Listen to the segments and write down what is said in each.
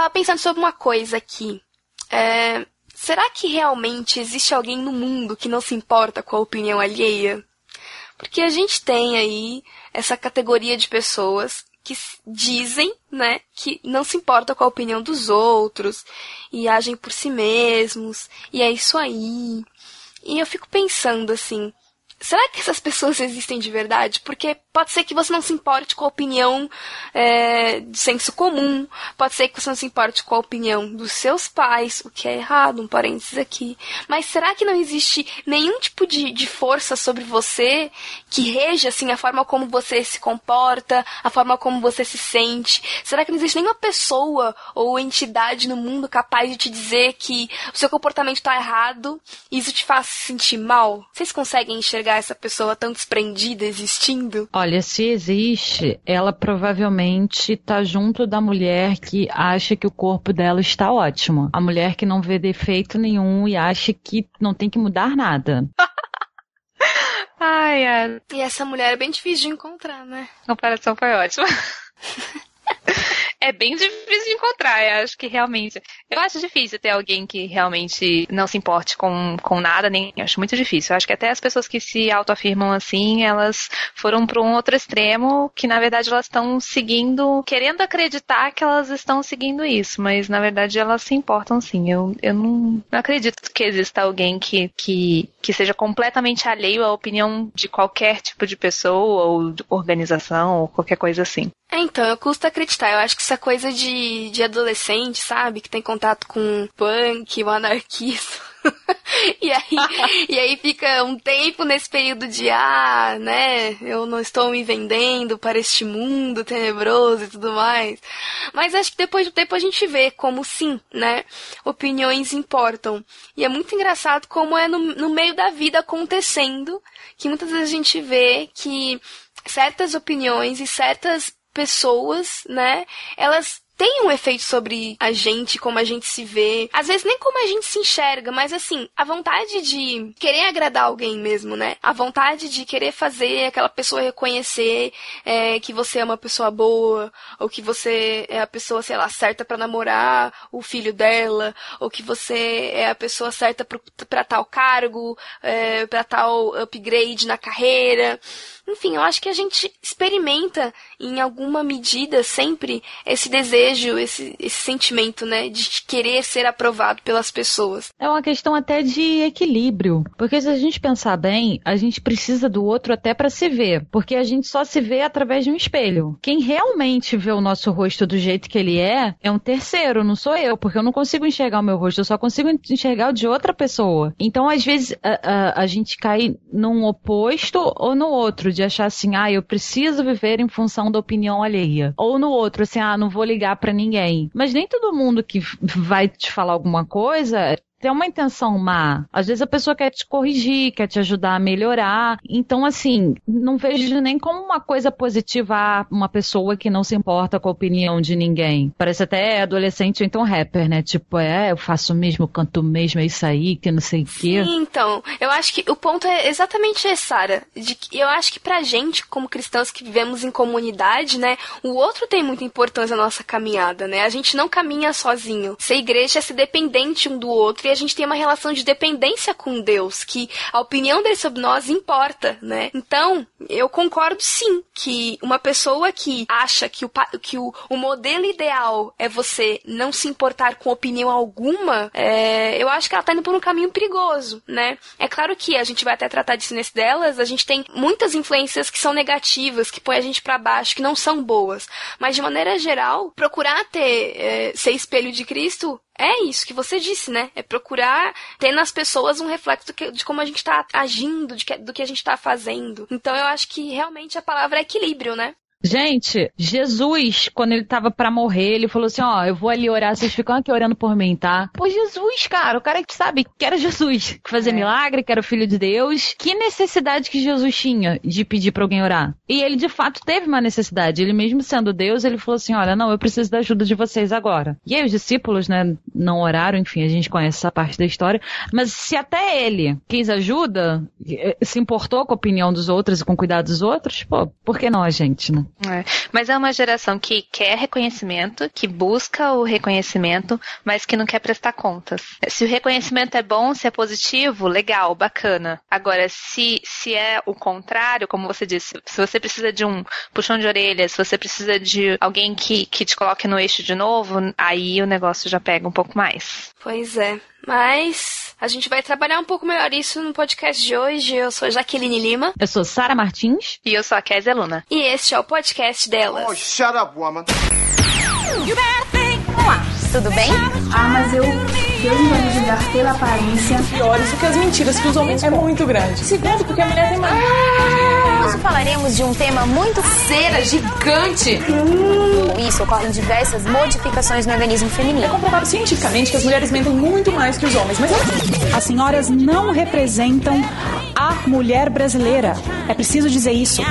tava pensando sobre uma coisa aqui. É, será que realmente existe alguém no mundo que não se importa com a opinião alheia? Porque a gente tem aí essa categoria de pessoas que dizem, né, que não se importa com a opinião dos outros e agem por si mesmos, e é isso aí. E eu fico pensando assim, será que essas pessoas existem de verdade? Porque pode ser que você não se importe com a opinião é, de senso comum, pode ser que você não se importe com a opinião dos seus pais, o que é errado, um parênteses aqui. Mas será que não existe nenhum tipo de, de força sobre você que reja assim a forma como você se comporta, a forma como você se sente? Será que não existe nenhuma pessoa ou entidade no mundo capaz de te dizer que o seu comportamento está errado e isso te faz se sentir mal? Vocês conseguem enxergar enxergar essa pessoa tão desprendida existindo? Olha, se existe, ela provavelmente tá junto da mulher que acha que o corpo dela está ótimo. A mulher que não vê defeito nenhum e acha que não tem que mudar nada. Ai, ai. E essa mulher é bem difícil de encontrar, né? A comparação foi ótima. é bem difícil de encontrar. Eu acho que realmente. Eu acho difícil ter alguém que realmente não se importe com, com nada, nem. Acho muito difícil. Eu acho que até as pessoas que se autoafirmam assim, elas foram para um outro extremo que, na verdade, elas estão seguindo, querendo acreditar que elas estão seguindo isso, mas na verdade elas se importam sim. Eu, eu não, não acredito que exista alguém que, que, que seja completamente alheio à opinião de qualquer tipo de pessoa ou organização ou qualquer coisa assim. É, então, eu custa acreditar. Eu acho que essa coisa de, de adolescente, sabe? Que tem contato com punk, o anarquismo. e, aí, e aí fica um tempo nesse período de, ah, né, eu não estou me vendendo para este mundo tenebroso e tudo mais. Mas acho que depois do tempo a gente vê como sim, né, opiniões importam. E é muito engraçado como é no, no meio da vida acontecendo, que muitas vezes a gente vê que certas opiniões e certas pessoas, né, elas tem um efeito sobre a gente, como a gente se vê. Às vezes nem como a gente se enxerga, mas assim, a vontade de querer agradar alguém mesmo, né? A vontade de querer fazer aquela pessoa reconhecer é, que você é uma pessoa boa, ou que você é a pessoa, sei lá, certa para namorar o filho dela, ou que você é a pessoa certa para tal cargo, é, para tal upgrade na carreira. Enfim, eu acho que a gente experimenta em alguma medida sempre esse desejo, esse, esse sentimento, né, de querer ser aprovado pelas pessoas. É uma questão até de equilíbrio, porque se a gente pensar bem, a gente precisa do outro até para se ver, porque a gente só se vê através de um espelho. Quem realmente vê o nosso rosto do jeito que ele é, é um terceiro, não sou eu, porque eu não consigo enxergar o meu rosto, eu só consigo enxergar o de outra pessoa. Então, às vezes, a, a, a gente cai num oposto ou no outro, de achar assim, ah, eu preciso viver em função da opinião alheia. Ou no outro, assim, ah, não vou ligar para ninguém. Mas nem todo mundo que vai te falar alguma coisa tem uma intenção má. Às vezes a pessoa quer te corrigir, quer te ajudar a melhorar. Então, assim, não vejo nem como uma coisa positiva uma pessoa que não se importa com a opinião de ninguém. Parece até adolescente ou então rapper, né? Tipo, é, eu faço mesmo, canto mesmo, é isso aí, que não sei o quê. Sim, então, eu acho que o ponto é exatamente esse, Sara. Eu acho que pra gente, como cristãos que vivemos em comunidade, né, o outro tem muita importância na nossa caminhada, né? A gente não caminha sozinho. Ser igreja é ser dependente um do outro a gente tem uma relação de dependência com Deus, que a opinião dele sobre nós importa, né? Então, eu concordo sim que uma pessoa que acha que o, que o, o modelo ideal é você não se importar com opinião alguma, é, eu acho que ela tá indo por um caminho perigoso, né? É claro que a gente vai até tratar disso nesse delas, a gente tem muitas influências que são negativas, que põem a gente para baixo, que não são boas. Mas de maneira geral, procurar ter, é, ser espelho de Cristo é isso que você disse, né? É procurar ter nas pessoas um reflexo de como a gente está agindo, do que a gente está fazendo. Então eu acho que realmente a palavra é equilíbrio, né? Gente, Jesus, quando ele tava para morrer, ele falou assim: Ó, eu vou ali orar, vocês ficam aqui orando por mim, tá? Pô, Jesus, cara, o cara que sabe que era Jesus, que fazia é. milagre, que era o filho de Deus. Que necessidade que Jesus tinha de pedir pra alguém orar? E ele de fato teve uma necessidade. Ele mesmo sendo Deus, ele falou assim: Olha, não, eu preciso da ajuda de vocês agora. E aí os discípulos, né, não oraram, enfim, a gente conhece essa parte da história. Mas se até ele quis ajuda, se importou com a opinião dos outros e com o cuidado dos outros, pô, por que não a gente, né? É. Mas é uma geração que quer reconhecimento, que busca o reconhecimento, mas que não quer prestar contas. Se o reconhecimento é bom, se é positivo, legal, bacana. Agora, se, se é o contrário, como você disse, se você precisa de um puxão de orelha, se você precisa de alguém que, que te coloque no eixo de novo, aí o negócio já pega um pouco mais. Pois é. Mas a gente vai trabalhar um pouco melhor isso no podcast de hoje. Eu sou Jaqueline Lima. Eu sou Sara Martins. E eu sou a Kézia Luna. E este é o podcast delas. Oh, shut up, woman. Olá, tudo bem? Ah, mas eu. Deus não vai me julgar pela aparência. Piores do que as mentiras que os homens é muito grande. Segundo, porque a mulher tem mais. Hoje falaremos de um tema muito cera gigante. Com isso ocorrem diversas modificações no organismo feminino. É comprovado cientificamente que as mulheres mentem muito mais que os homens, mas as senhoras não representam a mulher brasileira. É preciso dizer isso.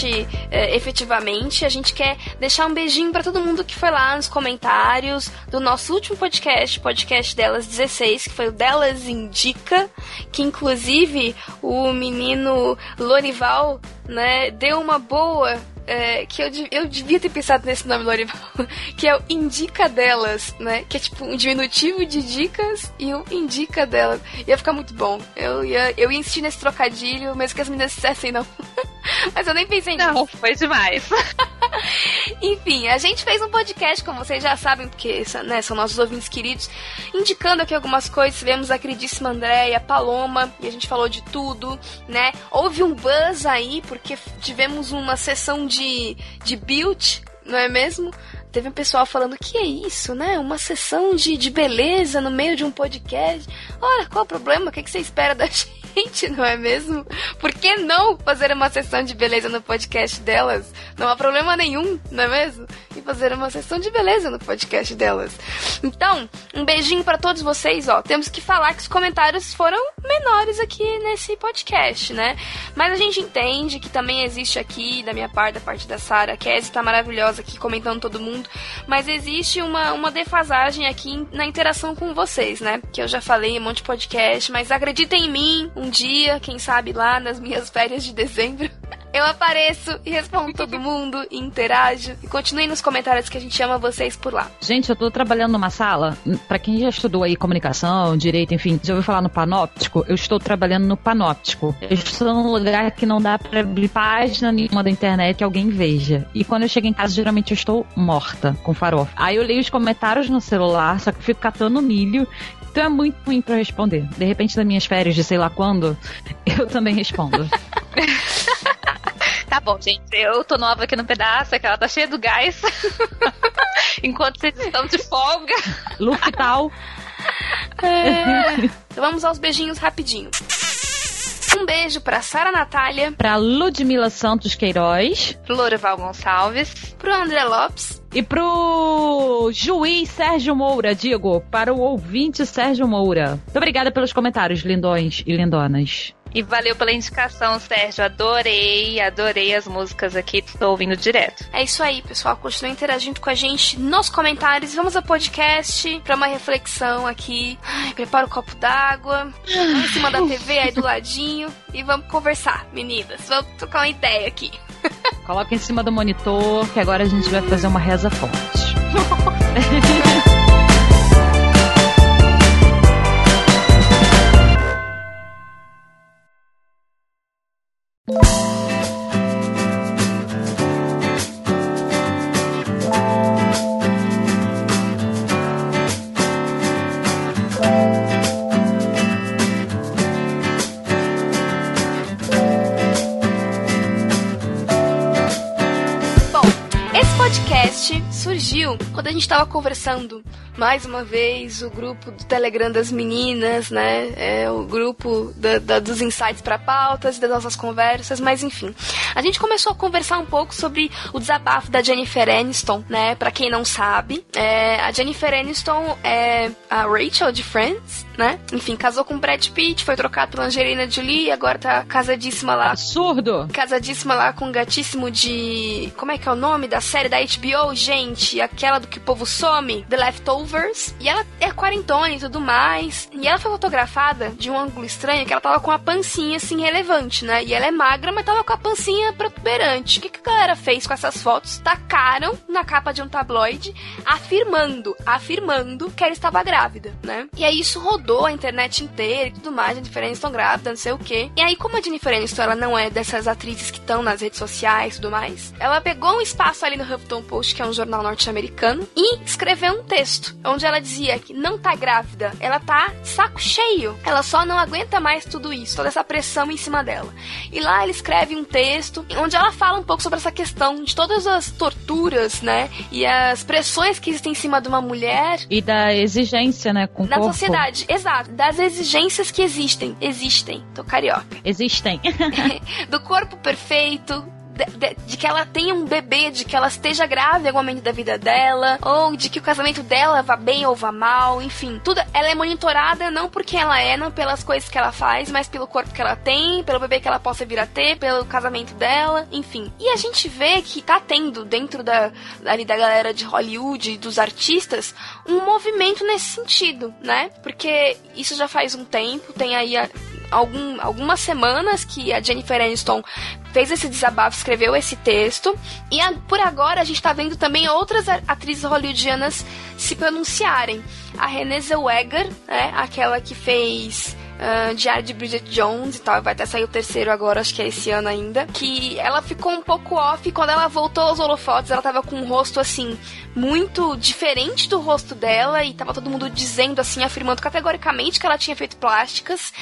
Podcast é, efetivamente, a gente quer deixar um beijinho para todo mundo que foi lá nos comentários do nosso último podcast, podcast delas 16, que foi o Delas Indica, que inclusive o menino Lorival, né, deu uma boa é, que eu, eu devia ter pensado nesse nome Lorival, que é o Indica Delas, né? Que é tipo um diminutivo de dicas e o Indica Delas. Ia ficar muito bom. Eu ia, eu ia insistir nesse trocadilho, mesmo que as meninas dissessem não. Mas eu nem pensei nisso. Não, foi demais. Enfim, a gente fez um podcast, como vocês já sabem, porque né, são nossos ouvintes queridos, indicando aqui algumas coisas. Tivemos a queridíssima Andréia, Paloma, e a gente falou de tudo, né? Houve um buzz aí, porque tivemos uma sessão de, de build, não é mesmo? Teve um pessoal falando que é isso, né? Uma sessão de, de beleza no meio de um podcast. Olha, qual o problema? O que, que você espera da gente? Gente, não é mesmo? Por que não fazer uma sessão de beleza no podcast delas? Não há problema nenhum, não é mesmo? E fazer uma sessão de beleza no podcast delas. Então, um beijinho para todos vocês, ó. Temos que falar que os comentários foram menores aqui nesse podcast, né? Mas a gente entende que também existe aqui, da minha parte, da parte da Sara, a Cassie tá maravilhosa aqui comentando todo mundo, mas existe uma, uma defasagem aqui na interação com vocês, né? Que eu já falei em um monte de podcast, mas acreditem em mim, um dia, quem sabe lá nas minhas férias de dezembro, eu apareço e respondo todo mundo, e interajo. E continuem nos comentários que a gente ama vocês por lá. Gente, eu tô trabalhando numa sala, para quem já estudou aí comunicação, direito, enfim, já ouviu falar no panóptico? Eu estou trabalhando no panóptico. Eu estou num lugar que não dá pra abrir página nenhuma da internet que alguém veja. E quando eu chego em casa, geralmente eu estou morta, com farofa. Aí eu leio os comentários no celular, só que eu fico catando milho então é muito ruim para responder. De repente, nas minhas férias de sei lá quando, eu também respondo. Tá bom, gente. Eu tô nova aqui no pedaço, que ela tá cheia do gás. Enquanto vocês estão de folga. Luftal. É... Então vamos aos beijinhos rapidinho. Um beijo pra Sara Natália. Pra Ludmila Santos Queiroz. Pro Loreval Gonçalves. Pro André Lopes. E pro juiz Sérgio Moura, digo, para o ouvinte Sérgio Moura. Muito obrigada pelos comentários, lindões e lindonas. E valeu pela indicação, Sérgio. Adorei, adorei as músicas aqui. Tô ouvindo direto. É isso aí, pessoal. Continue interagindo com a gente nos comentários. Vamos ao podcast para uma reflexão aqui. Ai, prepara o copo d'água. em cima da TV aí do ladinho. E vamos conversar, meninas. Vamos trocar uma ideia aqui. Coloca em cima do monitor que agora a gente vai fazer uma reza forte. surgiu quando a gente estava conversando mais uma vez, o grupo do Telegram das meninas, né? É o grupo da, da, dos insights para pautas, das nossas conversas, mas enfim. A gente começou a conversar um pouco sobre o desabafo da Jennifer Aniston, né? Para quem não sabe, é, a Jennifer Aniston é a Rachel de Friends, né? Enfim, casou com Brad Pitt, foi trocado pela Angelina Jolie e agora tá casadíssima lá. Absurdo! Casadíssima lá com um gatíssimo de. Como é que é o nome da série da HBO, gente? Aquela do que o povo some, The Leftovers. E ela é quarentona e tudo mais. E ela foi fotografada de um ângulo estranho que ela tava com a pancinha assim relevante, né? E ela é magra, mas tava com a pancinha protuberante. O que, que a galera fez com essas fotos? Tacaram na capa de um tabloide, afirmando, afirmando que ela estava grávida, né? E aí isso rodou a internet inteira e tudo mais. A Jennifer Aniston grávida, não sei o quê. E aí, como a Jennifer Aniston ela não é dessas atrizes que estão nas redes sociais e tudo mais, ela pegou um espaço ali no Huffington Post, que é um jornal norte-americano, e escreveu um texto onde ela dizia que não tá grávida, ela tá saco cheio. Ela só não aguenta mais tudo isso, toda essa pressão em cima dela. E lá ela escreve um texto onde ela fala um pouco sobre essa questão de todas as torturas, né? E as pressões que existem em cima de uma mulher. E da exigência, né? Com na corpo. sociedade, exato. Das exigências que existem. Existem. Tô carioca. Existem. do corpo perfeito, de, de, de, que ela tenha um bebê, de que ela esteja grávida em algum momento da vida dela, ou de que o casamento dela vá bem ou vá mal, enfim. Tudo, ela é monitorada não por quem ela é, não pelas coisas que ela faz, mas pelo corpo que ela tem, pelo bebê que ela possa vir a ter, pelo casamento dela, enfim. E a gente vê que tá tendo dentro da, ali da galera de Hollywood, dos artistas, um movimento nesse sentido, né? Porque isso já faz um tempo, tem aí a, algum, algumas semanas que a Jennifer Aniston fez esse desabafo, escreveu esse texto. E a, por agora a gente está vendo também outras atrizes hollywoodianas se pronunciarem. A Renée Zellweger, né, aquela que fez uh, Diário de Bridget Jones e tal, vai até sair o terceiro agora, acho que é esse ano ainda, que ela ficou um pouco off quando ela voltou aos holofotes, ela tava com um rosto assim, muito diferente do rosto dela e tava todo mundo dizendo assim, afirmando categoricamente que ela tinha feito plásticas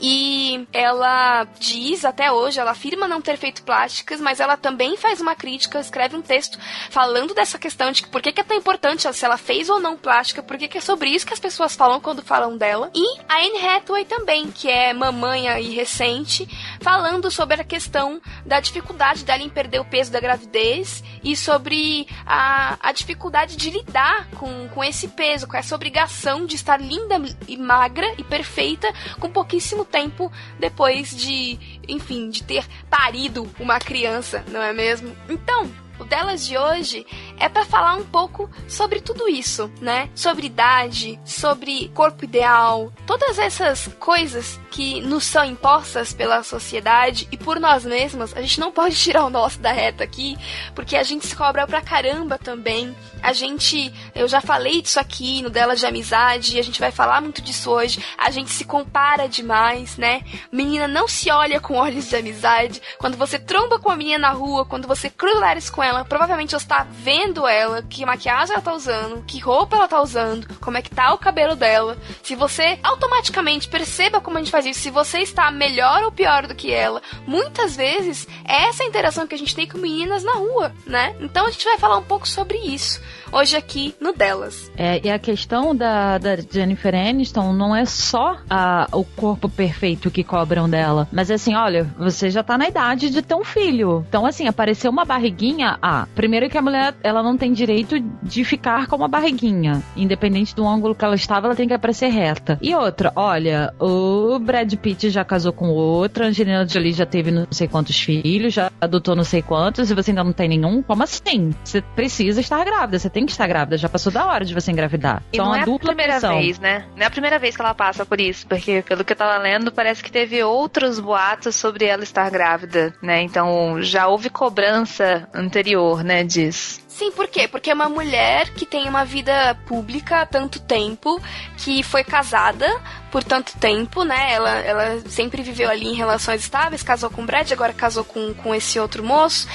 e ela diz até hoje, ela afirma não ter feito plásticas, mas ela também faz uma crítica, escreve um texto falando dessa questão de por que, que é tão importante se ela fez ou não plástica, por que, que é sobre isso que as pessoas falam quando falam dela. E a Anne Hathaway também, que é mamãe aí recente, falando sobre a questão da dificuldade dela em perder o peso da gravidez e sobre a, a dificuldade de lidar com, com esse peso, com essa obrigação de estar linda e magra e perfeita com pouquíssimo tempo depois de, enfim, de ter parido uma criança, não é mesmo? Então, o delas de hoje é para falar um pouco sobre tudo isso, né? Sobre idade, sobre corpo ideal, todas essas coisas que nos são impostas pela sociedade e por nós mesmos. A gente não pode tirar o nosso da reta aqui, porque a gente se cobra pra caramba também. A gente, eu já falei disso aqui no delas de amizade, a gente vai falar muito disso hoje. A gente se compara demais, né? Menina não se olha com olhos de amizade. Quando você tromba com a menina na rua, quando você cruza com ela, provavelmente você tá vendo ela, que maquiagem ela tá usando, que roupa ela tá usando, como é que tá o cabelo dela. Se você automaticamente perceba como a gente faz isso, se você está melhor ou pior do que ela, muitas vezes é essa interação que a gente tem com meninas na rua, né? Então a gente vai falar um pouco sobre isso hoje aqui no Delas. É, e a questão da, da Jennifer Aniston não é só a, o corpo perfeito que cobram dela, mas é assim, olha, você já tá na idade de ter um filho. Então, assim, apareceu uma barriguinha, ah, primeiro que a mulher, ela não tem direito de ficar com uma barriguinha. Independente do ângulo que ela estava, ela tem que aparecer reta. E outra, olha, o Brad Pitt já casou com outra, a Angelina Jolie já teve não sei quantos filhos, já adotou não sei quantos, e você ainda não tem nenhum? Como assim? Você precisa estar grávida, você tem tem que estar grávida, já passou da hora de você engravidar. E então, não é a primeira pressão. vez, né? Não é a primeira vez que ela passa por isso, porque pelo que eu tava lendo, parece que teve outros boatos sobre ela estar grávida, né? Então já houve cobrança anterior, né, disso. Sim, por quê? Porque é uma mulher que tem uma vida pública há tanto tempo, que foi casada por tanto tempo, né? Ela, ela sempre viveu ali em relações estáveis, casou com o Brad, agora casou com, com esse outro moço.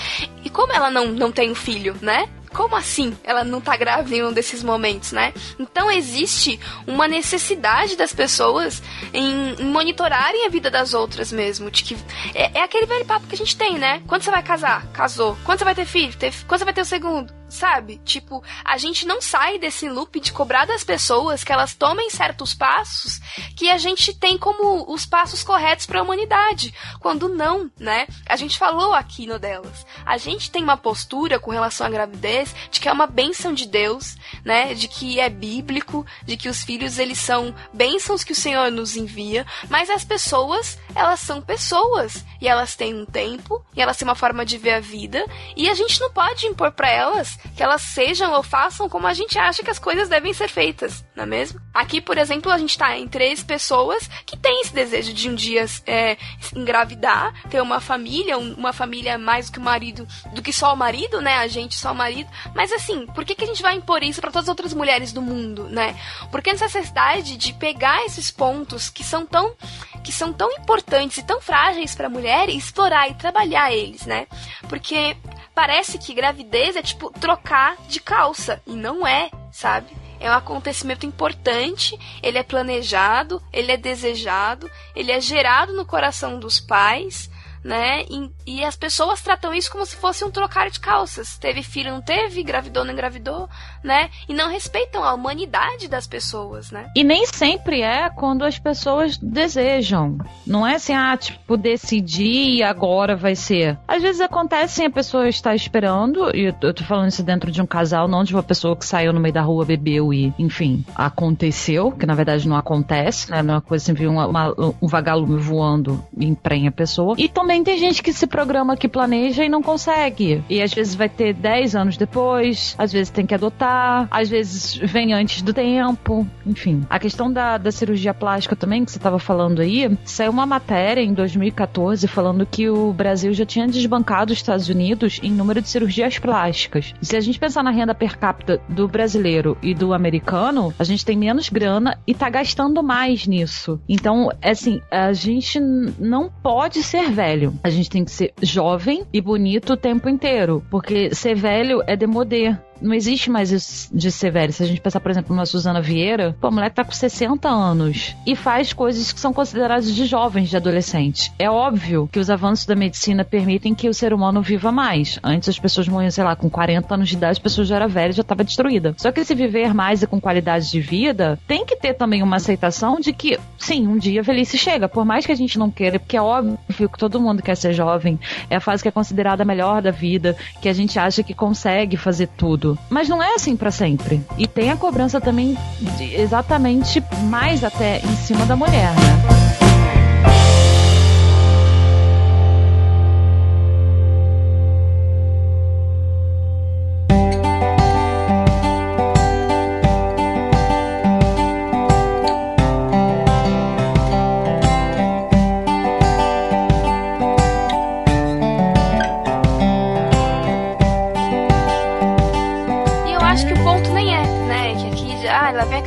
E como ela não, não tem um filho, né? Como assim ela não tá grávida em um desses momentos, né? Então existe uma necessidade das pessoas em, em monitorarem a vida das outras mesmo. De que é, é, aquele velho papo que a gente tem, né? Quando você vai casar? Casou. Quando você vai ter filho? Teve, quando você vai ter o segundo? Sabe? Tipo, a gente não sai desse loop de cobrar das pessoas que elas tomem certos passos que a gente tem como os passos corretos para a humanidade, quando não, né? A gente falou aqui no delas. A gente tem uma postura com relação à gravidez de que é uma bênção de Deus, né? De que é bíblico, de que os filhos eles são bênçãos que o Senhor nos envia, mas as pessoas, elas são pessoas e elas têm um tempo e elas têm uma forma de ver a vida e a gente não pode impor para elas que elas sejam ou façam como a gente acha que as coisas devem ser feitas, não é mesmo? Aqui, por exemplo, a gente tá em três pessoas que têm esse desejo de um dia é, engravidar, ter uma família, um, uma família mais do que o marido, do que só o marido, né? A gente só o marido. Mas assim, por que, que a gente vai impor isso para todas as outras mulheres do mundo, né? Porque essa necessidade de pegar esses pontos que são tão que são tão importantes e tão frágeis para a mulher e explorar e trabalhar eles, né? Porque parece que gravidez é tipo trocar de calça e não é, sabe? É um acontecimento importante, ele é planejado, ele é desejado, ele é gerado no coração dos pais, né? E, e, as pessoas tratam isso como se fosse um trocar de calças. Teve filho, não teve, engravidou, não engravidou, né? E não respeitam a humanidade das pessoas, né? E nem sempre é quando as pessoas desejam. Não é assim, ah, tipo, decidi e agora vai ser. Às vezes acontece a pessoa está esperando, e eu tô falando isso dentro de um casal, não de uma pessoa que saiu no meio da rua, bebeu e, enfim, aconteceu, que na verdade não acontece, né? Não é uma coisa assim, uma, uma, um vagalume voando e emprenha a pessoa. E também tem gente que se programa, que planeja e não consegue. E às vezes vai ter 10 anos depois, às vezes tem que adotar, às vezes vem antes do tempo, enfim. A questão da, da cirurgia plástica também, que você estava falando aí, saiu uma matéria em 2014 falando que o Brasil já tinha desbancado os Estados Unidos em número de cirurgias plásticas. E se a gente pensar na renda per capita do brasileiro e do americano, a gente tem menos grana e tá gastando mais nisso. Então, assim, a gente não pode ser velho. A gente tem que ser jovem e bonito o tempo inteiro. Porque ser velho é demodê não existe mais isso de ser velho. Se a gente pensar, por exemplo, numa Suzana Vieira, pô, a mulher tá com 60 anos e faz coisas que são consideradas de jovens, de adolescente. É óbvio que os avanços da medicina permitem que o ser humano viva mais. Antes as pessoas morriam, sei lá, com 40 anos de idade, as pessoas já eram velhas, já estava destruída. Só que se viver mais e com qualidade de vida, tem que ter também uma aceitação de que, sim, um dia a velhice chega. Por mais que a gente não queira, porque é óbvio que todo mundo quer ser jovem, é a fase que é considerada a melhor da vida, que a gente acha que consegue fazer tudo tudo. Mas não é assim para sempre. E tem a cobrança também de, exatamente mais até em cima da mulher, né?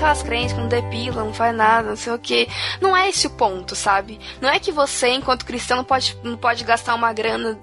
Aquelas crentes que não depilam, não faz nada, não sei o que. Não é esse o ponto, sabe? Não é que você, enquanto cristão, não pode, não pode gastar uma grana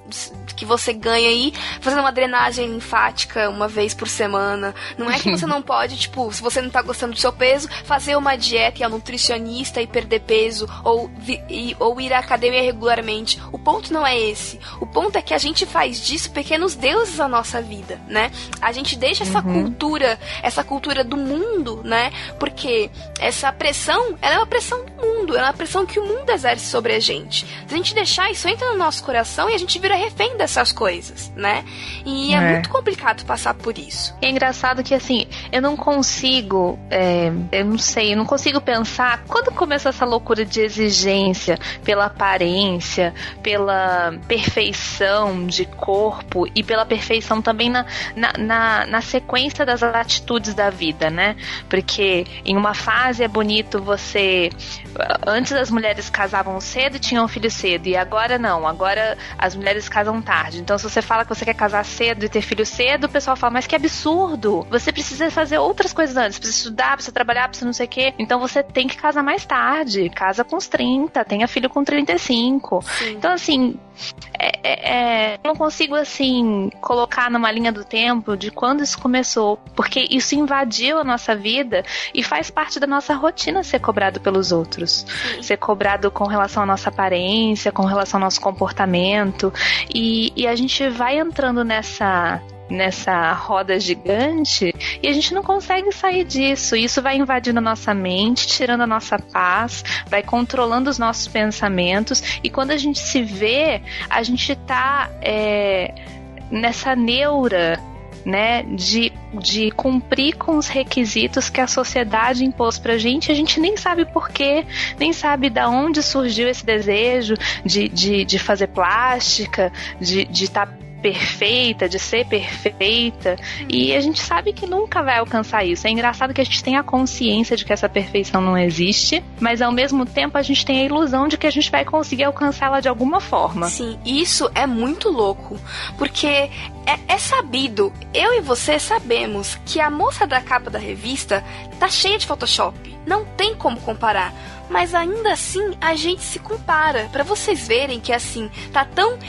que você ganha aí fazendo uma drenagem linfática uma vez por semana. Não é que você não pode, tipo, se você não tá gostando do seu peso, fazer uma dieta e a nutricionista e perder peso ou, e, ou ir à academia regularmente. O ponto não é esse. O ponto é que a gente faz disso pequenos deuses na nossa vida, né? A gente deixa essa uhum. cultura, essa cultura do mundo, né? Porque essa pressão, ela é uma pressão do mundo, ela é uma pressão que o mundo exerce sobre a gente. Se a gente deixar isso entra no nosso coração e a gente vira refém dessas coisas, né? E é, é muito complicado passar por isso. É engraçado que assim, eu não consigo, é, eu não sei, eu não consigo pensar quando começou essa loucura de exigência pela aparência, pela perfeição de corpo e pela perfeição também na, na, na, na sequência das atitudes da vida, né? Porque em uma fase é bonito você. Antes as mulheres casavam cedo e tinham filho cedo, e agora não, agora as mulheres casam tarde. Então, se você fala que você quer casar cedo e ter filho cedo, o pessoal fala, mas que absurdo! Você precisa fazer outras coisas antes, precisa estudar, precisa trabalhar, precisa não sei o quê. Então você tem que casar mais tarde. Casa com os 30, tenha filho com 35. Sim. Então, assim, é, é, é, não consigo assim colocar numa linha do tempo de quando isso começou, porque isso invadiu a nossa vida e faz parte da nossa rotina ser cobrado pelos outros, Sim. ser cobrado com relação à nossa aparência, com relação ao nosso comportamento e, e a gente vai entrando nessa nessa roda gigante e a gente não consegue sair disso. Isso vai invadindo a nossa mente, tirando a nossa paz, vai controlando os nossos pensamentos e quando a gente se vê, a gente tá é, nessa neura né, de, de cumprir com os requisitos que a sociedade impôs pra gente, a gente nem sabe porquê, nem sabe da onde surgiu esse desejo de, de, de fazer plástica, de estar de tá perfeita, de ser perfeita, e a gente sabe que nunca vai alcançar isso. É engraçado que a gente tem a consciência de que essa perfeição não existe, mas ao mesmo tempo a gente tem a ilusão de que a gente vai conseguir alcançá-la de alguma forma. Sim, isso é muito louco, porque é, é, sabido, eu e você sabemos que a moça da capa da revista tá cheia de Photoshop. Não tem como comparar. Mas ainda assim a gente se compara. para vocês verem que assim, tá tão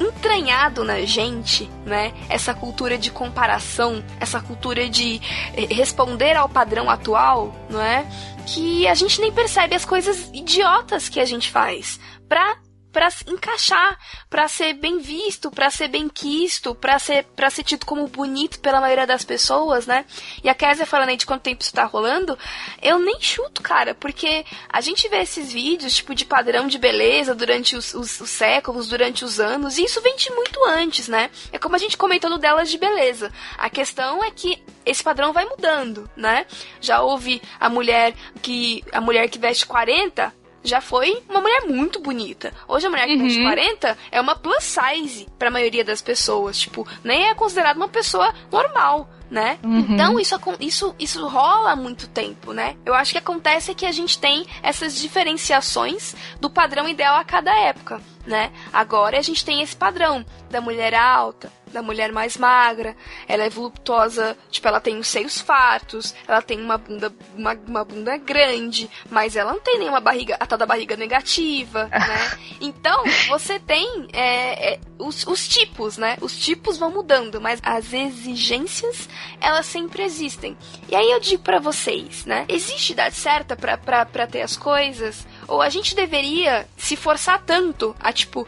entranhado na gente, né? Essa cultura de comparação, essa cultura de eh, responder ao padrão atual, não é? Que a gente nem percebe as coisas idiotas que a gente faz pra para encaixar, para ser bem visto, para ser bem quisto, para ser para ser tido como bonito pela maioria das pessoas, né? E a Kézia falando aí de quanto tempo isso tá rolando, eu nem chuto, cara, porque a gente vê esses vídeos, tipo, de padrão de beleza durante os, os, os séculos, durante os anos, e isso vem de muito antes, né? É como a gente comentou no delas de beleza. A questão é que esse padrão vai mudando, né? Já houve a mulher que a mulher que veste 40 já foi uma mulher muito bonita. Hoje a mulher que uhum. tem 40 é uma plus size para a maioria das pessoas. Tipo, nem é considerada uma pessoa normal né? Uhum. Então isso, isso, isso rola há muito tempo, né? Eu acho que acontece que a gente tem essas diferenciações do padrão ideal a cada época, né? Agora a gente tem esse padrão da mulher alta, da mulher mais magra, ela é voluptuosa, tipo, ela tem os seios fartos, ela tem uma bunda, uma, uma bunda grande, mas ela não tem nenhuma barriga, a tal da barriga negativa, né? Então, você tem é, é, os, os tipos, né? Os tipos vão mudando, mas as exigências, elas sempre existem. E aí eu digo para vocês, né? Existe idade certa para ter as coisas? Ou a gente deveria se forçar tanto a, tipo,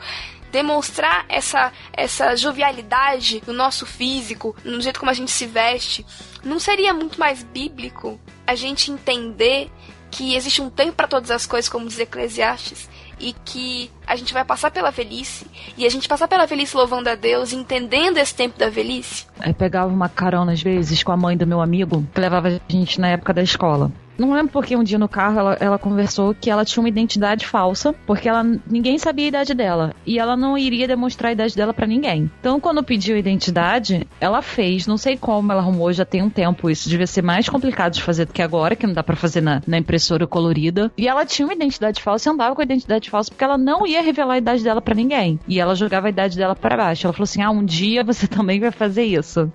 demonstrar essa, essa jovialidade no nosso físico, no jeito como a gente se veste, não seria muito mais bíblico a gente entender que existe um tempo para todas as coisas, como diz Eclesiastes, e que a gente vai passar pela velhice e a gente passar pela velhice louvando a Deus, entendendo esse tempo da velhice. Aí pegava uma carona às vezes com a mãe do meu amigo, que levava a gente na época da escola. Não lembro porque um dia no carro ela, ela conversou que ela tinha uma identidade falsa, porque ela ninguém sabia a idade dela e ela não iria demonstrar a idade dela para ninguém. Então, quando pediu a identidade, ela fez, não sei como ela arrumou, já tem um tempo isso, devia ser mais complicado de fazer do que agora, que não dá para fazer na, na impressora colorida. E ela tinha uma identidade falsa e andava com a identidade falsa porque ela não ia revelar a idade dela para ninguém. E ela jogava a idade dela para baixo. Ela falou assim: "Ah, um dia você também vai fazer isso".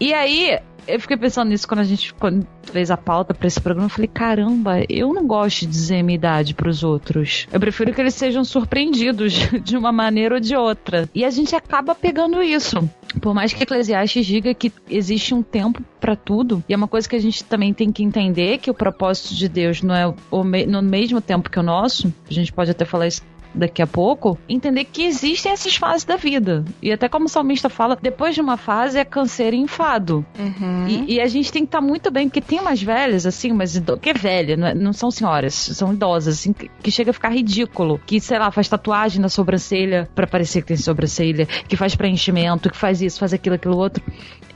E aí, eu fiquei pensando nisso quando a gente fez a pauta para esse programa. Eu falei, caramba, eu não gosto de dizer minha idade pros outros. Eu prefiro que eles sejam surpreendidos de uma maneira ou de outra. E a gente acaba pegando isso. Por mais que Eclesiastes diga que existe um tempo para tudo, e é uma coisa que a gente também tem que entender que o propósito de Deus não é o me no mesmo tempo que o nosso. A gente pode até falar isso daqui a pouco, entender que existem essas fases da vida. E até como o salmista fala, depois de uma fase é câncer e enfado. Uhum. E, e, a gente tem que estar tá muito bem, porque tem umas velhas, assim, mas que é velha, não, é, não, são senhoras, são idosas, assim, que, que, chega a ficar ridículo. Que, sei lá, faz tatuagem na sobrancelha para parecer que tem sobrancelha, que faz preenchimento, que faz isso, faz aquilo, aquilo outro.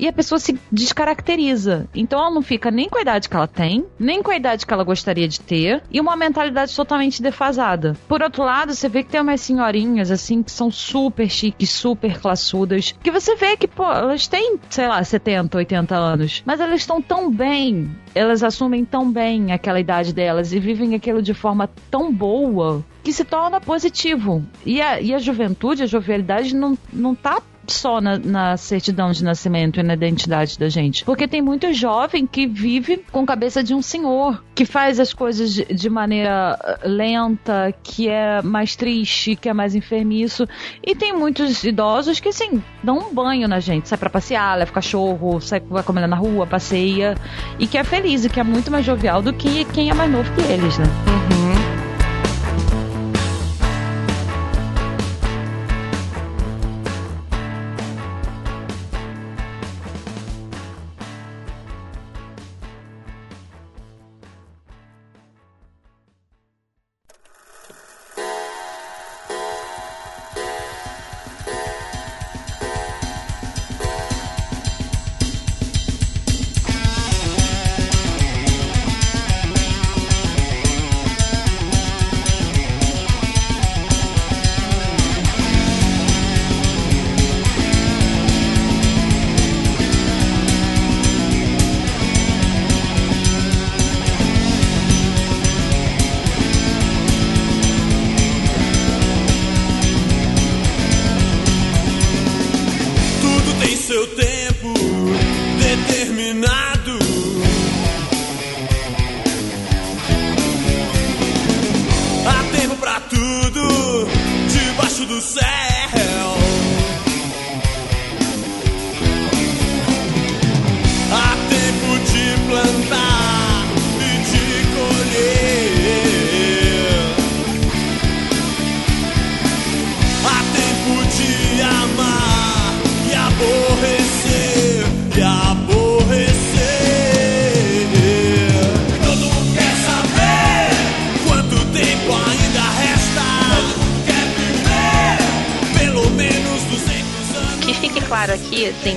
E a pessoa se descaracteriza. Então ela não fica nem com a idade que ela tem, nem com a idade que ela gostaria de ter, e uma mentalidade totalmente defasada. Por outro lado, você vê que tem umas senhorinhas, assim, que são super chiques, super classudas, que você vê que, pô, elas têm, sei lá, 70, 80 anos, mas elas estão tão bem, elas assumem tão bem aquela idade delas e vivem aquilo de forma tão boa que se torna positivo. E a, e a juventude, a jovialidade não, não tá só na, na, certidão de nascimento e na identidade da gente. Porque tem muito jovem que vive com a cabeça de um senhor, que faz as coisas de, de maneira eh, lenta, que é mais triste, que é mais enfermiço. E tem muitos idosos que, assim, dão um banho na gente. Sai pra passear, leva cachorro, sai, vai comer na rua, passeia. E que é feliz e que é muito mais jovial do que quem é mais novo que eles, né? Uhum.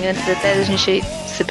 Antes até da gente se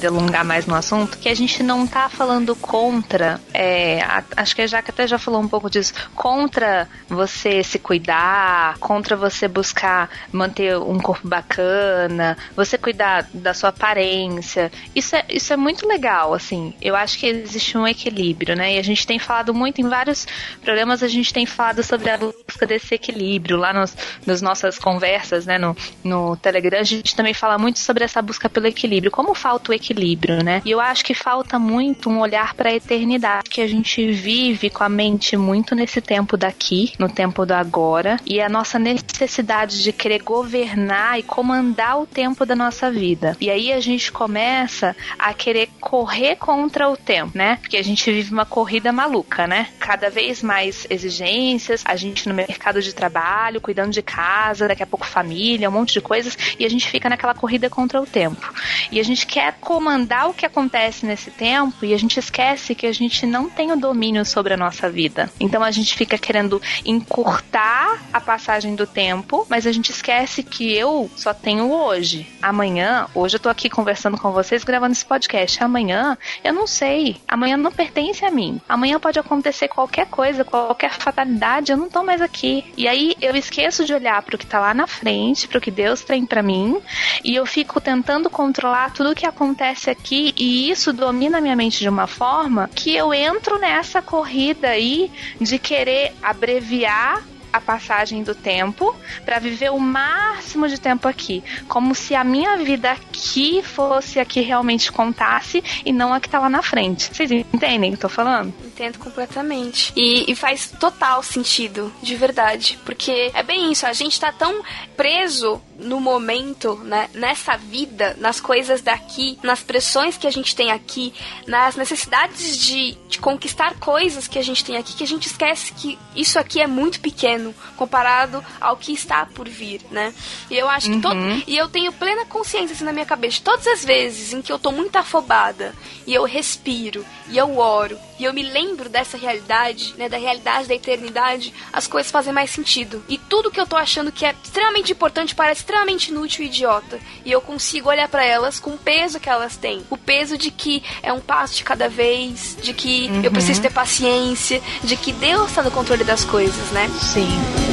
delongar mais no assunto, que a gente não tá falando contra, é, a- acho que a Jaca até já falou um pouco disso, contra você se cuidar, contra você buscar manter um corpo bacana, você cuidar da sua aparência. Isso é, isso é muito legal, assim. Eu acho que existe um equilíbrio, né? E a gente tem falado muito em vários programas, a gente tem falado sobre a busca desse equilíbrio lá nos, nas nossas conversas, né, no, no Telegram, a gente também fala muito sobre essa busca pelo equilíbrio. Como falta o equilíbrio, né? E eu acho que falta muito um olhar para a eternidade, que a gente vive com a mente muito nesse tempo daqui, no tempo do agora, e a nossa necessidade de querer governar e comandar o tempo da nossa vida. E aí a gente começa a querer correr contra o tempo, né? Porque a gente vive uma corrida maluca, né? Cada vez mais exigências, a gente no mercado de trabalho, cuidando de casa, daqui a pouco família, um monte de coisas, e a gente fica naquela corrida contra o tempo. E a gente quer comandar o que acontece nesse tempo e a gente esquece que a gente não tem o domínio sobre a nossa vida. Então a gente fica querendo encurtar a passagem do tempo, mas a gente esquece que eu só tenho hoje. Amanhã, hoje eu tô aqui conversando com vocês, gravando esse podcast. Amanhã, eu não sei. Amanhã não pertence a mim. Amanhã pode acontecer qualquer coisa, qualquer fatalidade, eu não tô mais aqui. E aí eu esqueço de olhar pro que tá lá na frente, pro que Deus tem para mim, e eu fico tentando controlar tudo que acontece aqui e isso domina a minha mente de uma forma que eu entro nessa corrida aí de querer abreviar a passagem do tempo para viver o máximo de tempo aqui, como se a minha vida aqui fosse a que realmente contasse e não a que tá lá na frente. Vocês entendem o que eu tô falando? Entendo completamente. E, e faz total sentido, de verdade. Porque é bem isso, a gente tá tão preso no momento, né, nessa vida, nas coisas daqui, nas pressões que a gente tem aqui, nas necessidades de, de conquistar coisas que a gente tem aqui, que a gente esquece que isso aqui é muito pequeno comparado ao que está por vir, né? E eu acho que todo, e eu tenho plena consciência assim, na minha cabeça, todas as vezes em que eu tô muito afobada e eu respiro e eu oro e eu me lembro dessa realidade, né, da realidade da eternidade, as coisas fazem mais sentido. E tudo que eu tô achando que é extremamente importante parece extremamente inútil e idiota. E eu consigo olhar para elas com o peso que elas têm. O peso de que é um passo de cada vez, de que eu preciso ter paciência, de que Deus tá no controle das coisas, né? Sim.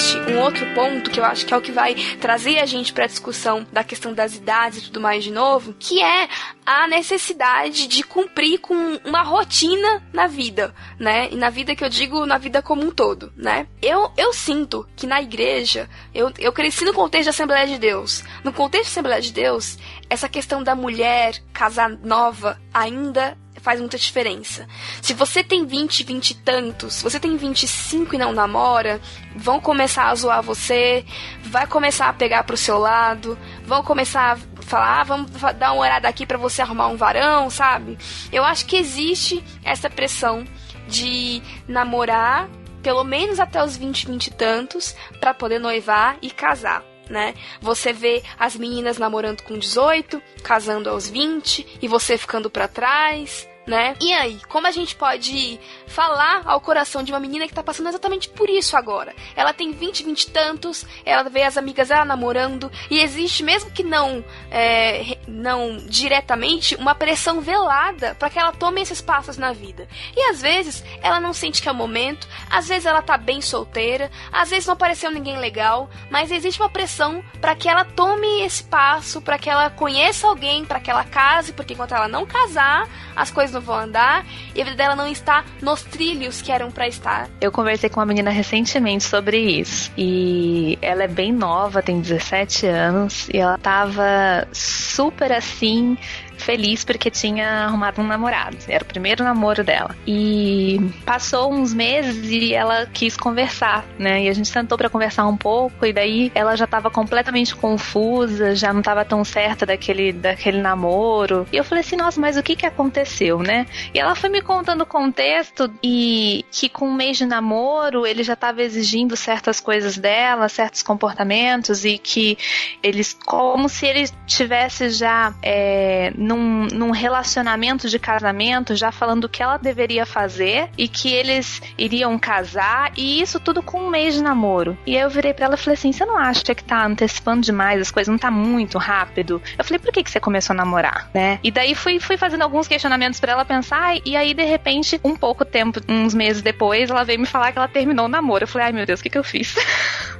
Existe um outro ponto que eu acho que é o que vai trazer a gente para a discussão da questão das idades e tudo mais de novo, que é a necessidade de cumprir com uma rotina na vida, né? E na vida que eu digo, na vida como um todo, né? Eu, eu sinto que na igreja, eu, eu cresci no contexto da Assembleia de Deus. No contexto da Assembleia de Deus, essa questão da mulher casar nova ainda faz muita diferença. Se você tem 20, 20 e tantos, se você tem 25 e não namora, vão começar a zoar você, vai começar a pegar pro seu lado, vão começar a falar, ah, vamos dar uma olhada aqui pra você arrumar um varão, sabe? Eu acho que existe essa pressão de namorar pelo menos até os 20, 20 e tantos pra poder noivar e casar. Né? Você vê as meninas namorando com 18, casando aos 20 e você ficando pra trás, né? E aí, como a gente pode falar ao coração de uma menina que tá passando exatamente por isso agora? Ela tem 20, 20 e tantos, ela vê as amigas dela namorando, e existe, mesmo que não, é, não diretamente, uma pressão velada para que ela tome esses passos na vida. E às vezes ela não sente que é o momento, às vezes ela tá bem solteira, às vezes não apareceu ninguém legal, mas existe uma pressão para que ela tome esse passo, para que ela conheça alguém, para que ela case, porque enquanto ela não casar, as coisas não vão andar e a vida dela não está nos trilhos que eram para estar. Eu conversei com uma menina recentemente sobre isso e ela é bem nova, tem 17 anos e ela tava super assim feliz porque tinha arrumado um namorado. Era o primeiro namoro dela. E passou uns meses e ela quis conversar, né? E a gente sentou para conversar um pouco e daí ela já tava completamente confusa, já não tava tão certa daquele, daquele namoro. E eu falei assim, nossa, mas o que que aconteceu, né? E ela foi me contando o contexto e que com um mês de namoro ele já tava exigindo certas coisas dela, certos comportamentos e que eles, como se ele tivesse já é, num, num relacionamento de casamento, já falando o que ela deveria fazer e que eles iriam casar, e isso tudo com um mês de namoro. E aí eu virei pra ela e falei assim: você não acha que tá antecipando demais as coisas? Não tá muito rápido? Eu falei, por que, que você começou a namorar, né? E daí fui, fui fazendo alguns questionamentos para ela pensar, e aí, de repente, um pouco tempo, uns meses depois, ela veio me falar que ela terminou o namoro. Eu falei, ai meu Deus, o que, que eu fiz?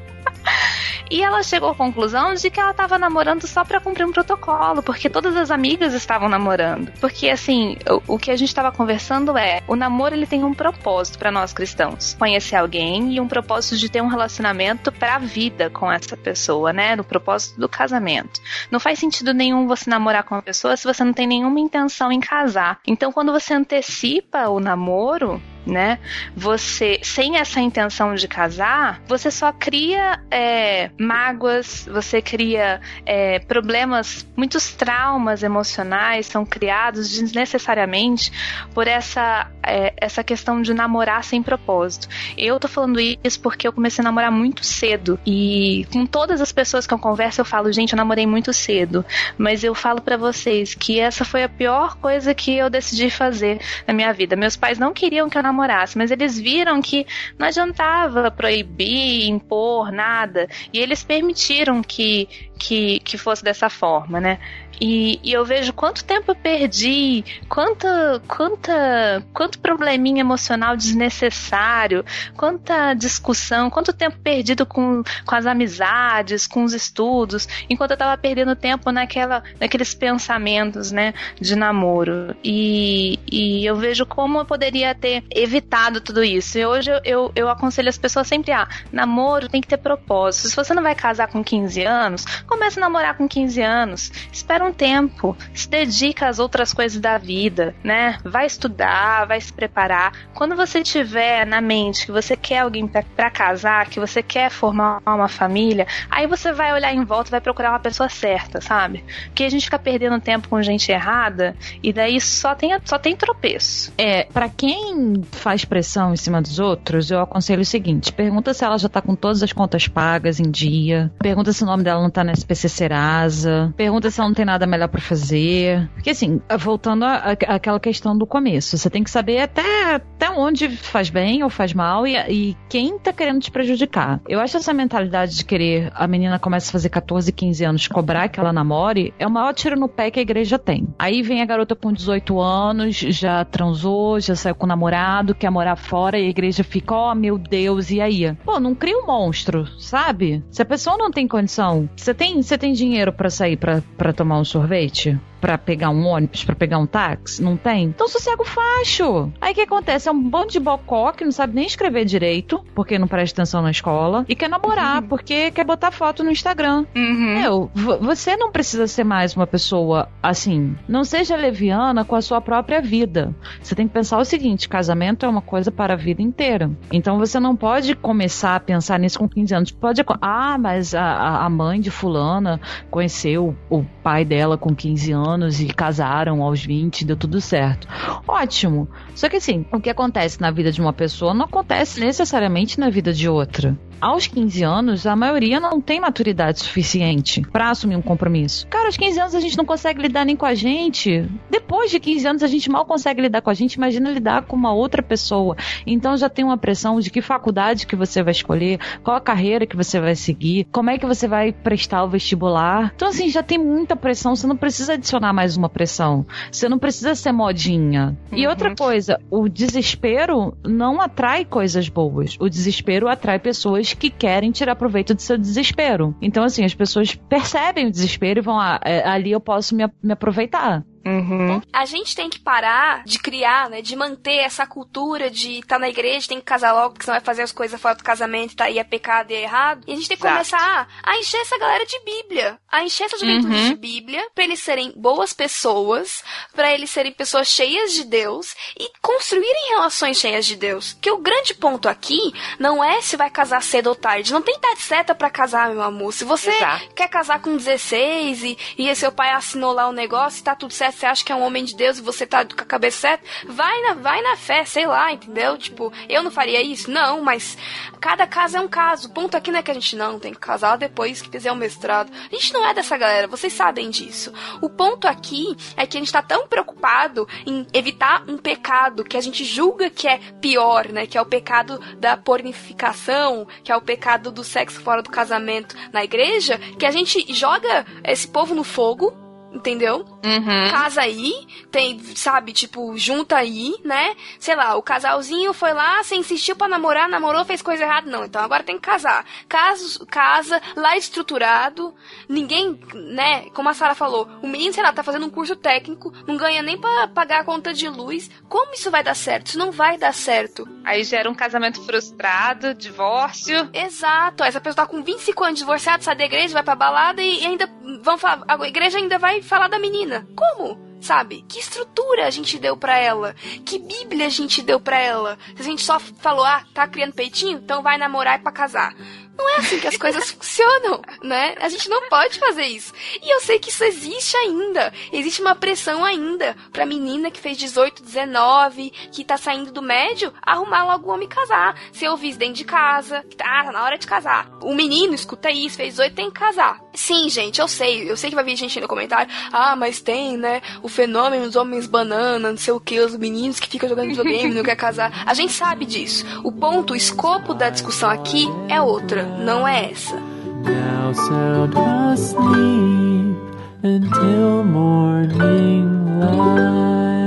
E ela chegou à conclusão de que ela estava namorando só para cumprir um protocolo, porque todas as amigas estavam namorando. Porque assim, o, o que a gente estava conversando é, o namoro ele tem um propósito para nós cristãos, conhecer alguém e um propósito de ter um relacionamento para a vida com essa pessoa, né? No propósito do casamento. Não faz sentido nenhum você namorar com uma pessoa se você não tem nenhuma intenção em casar. Então, quando você antecipa o namoro, né? Você, sem essa intenção de casar, você só cria é, mágoas, você cria é, problemas, muitos traumas emocionais são criados desnecessariamente por essa, é, essa questão de namorar sem propósito. Eu tô falando isso porque eu comecei a namorar muito cedo e com todas as pessoas que eu converso eu falo, gente, eu namorei muito cedo, mas eu falo para vocês que essa foi a pior coisa que eu decidi fazer na minha vida. Meus pais não queriam que eu namorasse, mas eles viram que não adiantava proibir, impor nada, e eles permitiram que, que, que fosse dessa forma, né? E, e, eu vejo quanto tempo eu perdi, quanta, quanta, quanto probleminha emocional desnecessário, quanta discussão, quanto tempo perdido com, com as amizades, com os estudos, enquanto eu tava perdendo tempo naquela, naqueles pensamentos, né, de namoro. E, e eu vejo como eu poderia ter evitado tudo isso. E hoje eu, eu, eu aconselho as pessoas sempre a, ah, namoro tem que ter propósito. Se você não vai casar com 15 anos, comece a namorar com 15 anos. Espera um tempo, se dedica às outras coisas da vida, né? Vai estudar, vai se preparar. Quando você tiver na mente que você quer alguém para casar, que você quer formar uma família, aí você vai olhar em volta, vai procurar uma pessoa certa, sabe? Porque a gente fica perdendo tempo com gente errada e daí só tem só tem tropeço. É, para quem faz pressão em cima dos outros, eu aconselho o seguinte: pergunta se ela já tá com todas as contas pagas em dia, pergunta se o nome dela não tá na SPC Serasa, pergunta se ela não tem nada melhor para fazer. Porque assim, voltando àquela questão do começo, você tem que saber até, até onde faz bem ou faz mal e, e quem tá querendo te prejudicar. Eu acho essa mentalidade de querer a menina começa a fazer 14, 15 anos, cobrar que ela namore, é o maior tiro no pé que a igreja tem. Aí vem a garota com 18 anos, já transou, já saiu com o namorado, quer morar fora e a igreja fica, ó oh, meu Deus, e aí? Pô, não cria um monstro, sabe? Se a pessoa não tem condição, você tem, você tem dinheiro para sair para tomar um sorvete? Para pegar um ônibus, para pegar um táxi? Não tem? Então sossega o facho. Aí o que acontece? É um bando de bocó que não sabe nem escrever direito, porque não presta atenção na escola, e quer namorar, uhum. porque quer botar foto no Instagram. Uhum. Meu, você não precisa ser mais uma pessoa assim. Não seja leviana com a sua própria vida. Você tem que pensar o seguinte: casamento é uma coisa para a vida inteira. Então você não pode começar a pensar nisso com 15 anos. Pode. Ah, mas a, a mãe de Fulana conheceu o pai dela com 15 anos anos e casaram aos 20, deu tudo certo. Ótimo. Só que assim, o que acontece na vida de uma pessoa não acontece necessariamente na vida de outra. Aos 15 anos, a maioria não tem maturidade suficiente para assumir um compromisso. Cara, aos 15 anos a gente não consegue lidar nem com a gente. Depois de 15 anos a gente mal consegue lidar com a gente, imagina lidar com uma outra pessoa. Então já tem uma pressão de que faculdade que você vai escolher, qual a carreira que você vai seguir, como é que você vai prestar o vestibular. Então assim, já tem muita pressão, você não precisa adicionar mais uma pressão. Você não precisa ser modinha. E Uhum. outra coisa, o desespero não atrai coisas boas. O desespero atrai pessoas que querem tirar proveito do seu desespero. Então, assim, as pessoas percebem o desespero e vão, ah, ali eu posso me, me aproveitar. Uhum. A gente tem que parar de criar, né? De manter essa cultura de estar tá na igreja, tem que casar logo, porque senão vai fazer as coisas fora do casamento, tá? E é pecado e é errado. E a gente tem que Exato. começar a, a encher essa galera de Bíblia. A encher essa juventude Uhum. de Bíblia, pra eles serem boas pessoas, pra eles serem pessoas cheias de Deus e construírem relações cheias de Deus. Que o grande ponto aqui não é se vai casar cedo ou tarde. Não tem idade certa pra casar, meu amor. Se você Exato. quer casar com 16 e, e seu pai assinou lá o negócio e tá tudo certo, você acha que é um homem de Deus e você tá com a cabeça certa, vai na, vai na fé, sei lá, entendeu? Tipo, eu não faria isso? Não, mas cada caso é um caso. O ponto aqui não é que a gente não tem que casar depois que fizer o mestrado. A gente não é dessa galera, vocês sabem disso. O ponto aqui é que a gente tá tão preocupado em evitar um pecado que a gente julga que é pior, né? Que é o pecado da pornificação, que é o pecado do sexo fora do casamento na igreja, que a gente joga esse povo no fogo, entendeu? Uhum. Casa aí, tem, sabe, tipo, junta aí, né? Sei lá, o casalzinho foi lá, você insistiu pra namorar, namorou, fez coisa errada. Não, então agora tem que casar. Caso, casa, lá estruturado, ninguém, né? Como a Sara falou, o menino, sei lá, tá fazendo um curso técnico, não ganha nem pra pagar a conta de luz. Como isso vai dar certo? Isso não vai dar certo. Aí gera um casamento frustrado, divórcio. Exato, essa pessoa tá com 25 anos divorciada, sai da igreja, vai pra balada e ainda vão falar, a igreja ainda vai falar da menina. Como? Sabe? Que estrutura a gente deu pra ela? Que Bíblia a gente deu pra ela? Se a gente só falou, ah, tá criando peitinho, então vai namorar e pra casar. Não é assim que as coisas funcionam, né? A gente não pode fazer isso. E eu sei que isso existe ainda. Existe uma pressão ainda pra menina que fez 18, 19, que tá saindo do médio, arrumar logo o homem casar. Se eu dentro de casa, que tá, tá na hora de casar. O menino, escuta isso, fez 18, tem que casar. Sim, gente, eu sei. Eu sei que vai vir gente no comentário. Ah, mas tem, né? O fenômeno dos homens banana, não sei o que, os meninos que ficam jogando videogame, não quer casar. A gente sabe disso. O ponto, o escopo da discussão aqui é outra, não é essa. Now sound asleep until morning light.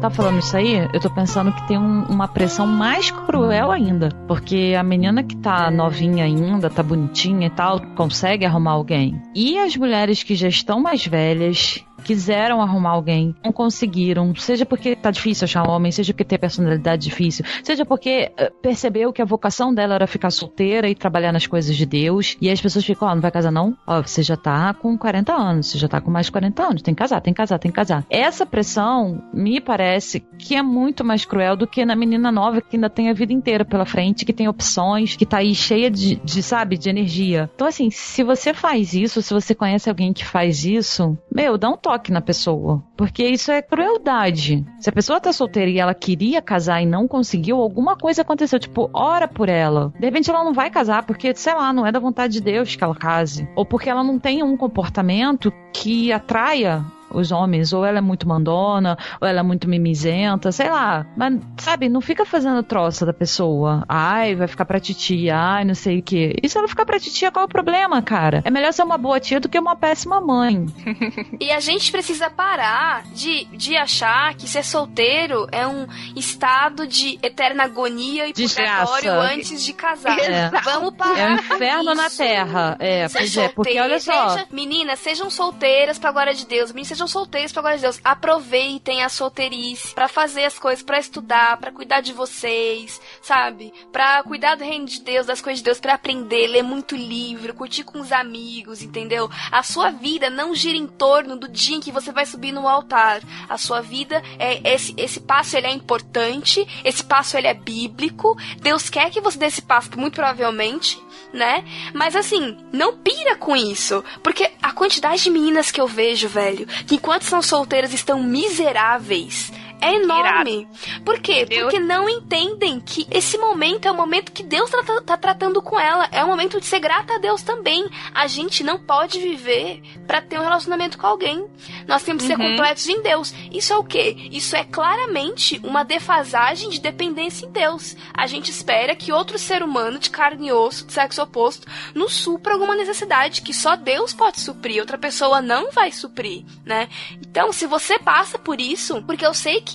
Tá falando isso aí, eu tô pensando que tem um- uma pressão mais cruel ainda. Porque a menina que tá novinha ainda, tá bonitinha e tal, consegue arrumar alguém. E as mulheres que já estão mais velhas, quiseram arrumar alguém, não conseguiram, seja porque tá difícil achar um homem, seja porque tem personalidade difícil, seja porque eh, percebeu que a vocação dela era ficar solteira e trabalhar nas coisas de Deus, e as pessoas ficam, ó, não vai casar não? Ó, você já tá com 40 anos, você já tá com mais de 40 anos, tem que casar, tem que casar, tem que casar. Essa pressão me parece que é muito mais cruel do que na menina nova que ainda tem a vida inteira pela frente, que tem opções, que tá aí cheia de, de sabe, de energia. Então assim, se você faz isso, se você conhece alguém que faz isso, meu, dá um toque na pessoa. Porque isso é crueldade. Se a pessoa tá solteira e ela queria casar e não conseguiu, alguma coisa aconteceu. Tipo, ora por ela. De repente ela não vai casar porque, sei lá, não é da vontade de Deus que ela case. Ou porque ela não tem um comportamento que atraia os homens, ou ela é muito mandona, ou ela é muito mimizenta, sei lá. Mas, sabe, não fica fazendo troça da pessoa. Ai, vai ficar pra titia, ai, não sei o quê. E se ela ficar pra titia, qual é o problema, cara? É melhor ser uma boa tia do que uma péssima mãe. E a gente precisa parar de, de achar que ser solteiro é um estado de eterna agonia e purgatório antes de casar. É. Vamos parar. É o inferno na terra. É, pois é, porque olha só. seja- meninas, sejam solteiras pra glória de Deus. Meninas, sejam solteiros pra glória de Deus. Aproveitem a solteirice pra fazer as coisas, pra estudar, pra cuidar de vocês, sabe? Pra cuidar do reino de Deus, das coisas de Deus, pra aprender, ler muito livro, curtir com os amigos, entendeu? A sua vida não gira em torno do dia em que você vai subir no altar. A sua vida é esse esse passo ele é importante, esse passo ele é bíblico. Deus quer que você dê esse passo, muito provavelmente, né? Mas assim, não pira com isso, porque a quantidade de meninas que eu vejo, velho, que enquanto são solteiras estão miseráveis. É enorme. Por quê? Deus- Porque não entendem que esse momento é o momento que Deus tá, tá tratando com ela. É o momento de ser grata a Deus também. A gente não pode viver pra ter um relacionamento com alguém. Nós temos que ser Uhum. completos em Deus. Isso é o quê? Isso é claramente uma defasagem de dependência em Deus. A gente espera que outro ser humano de carne e osso, de sexo oposto, nos supra alguma necessidade que só Deus pode suprir, outra pessoa não vai suprir, né? Então, se você passa por isso, porque eu sei que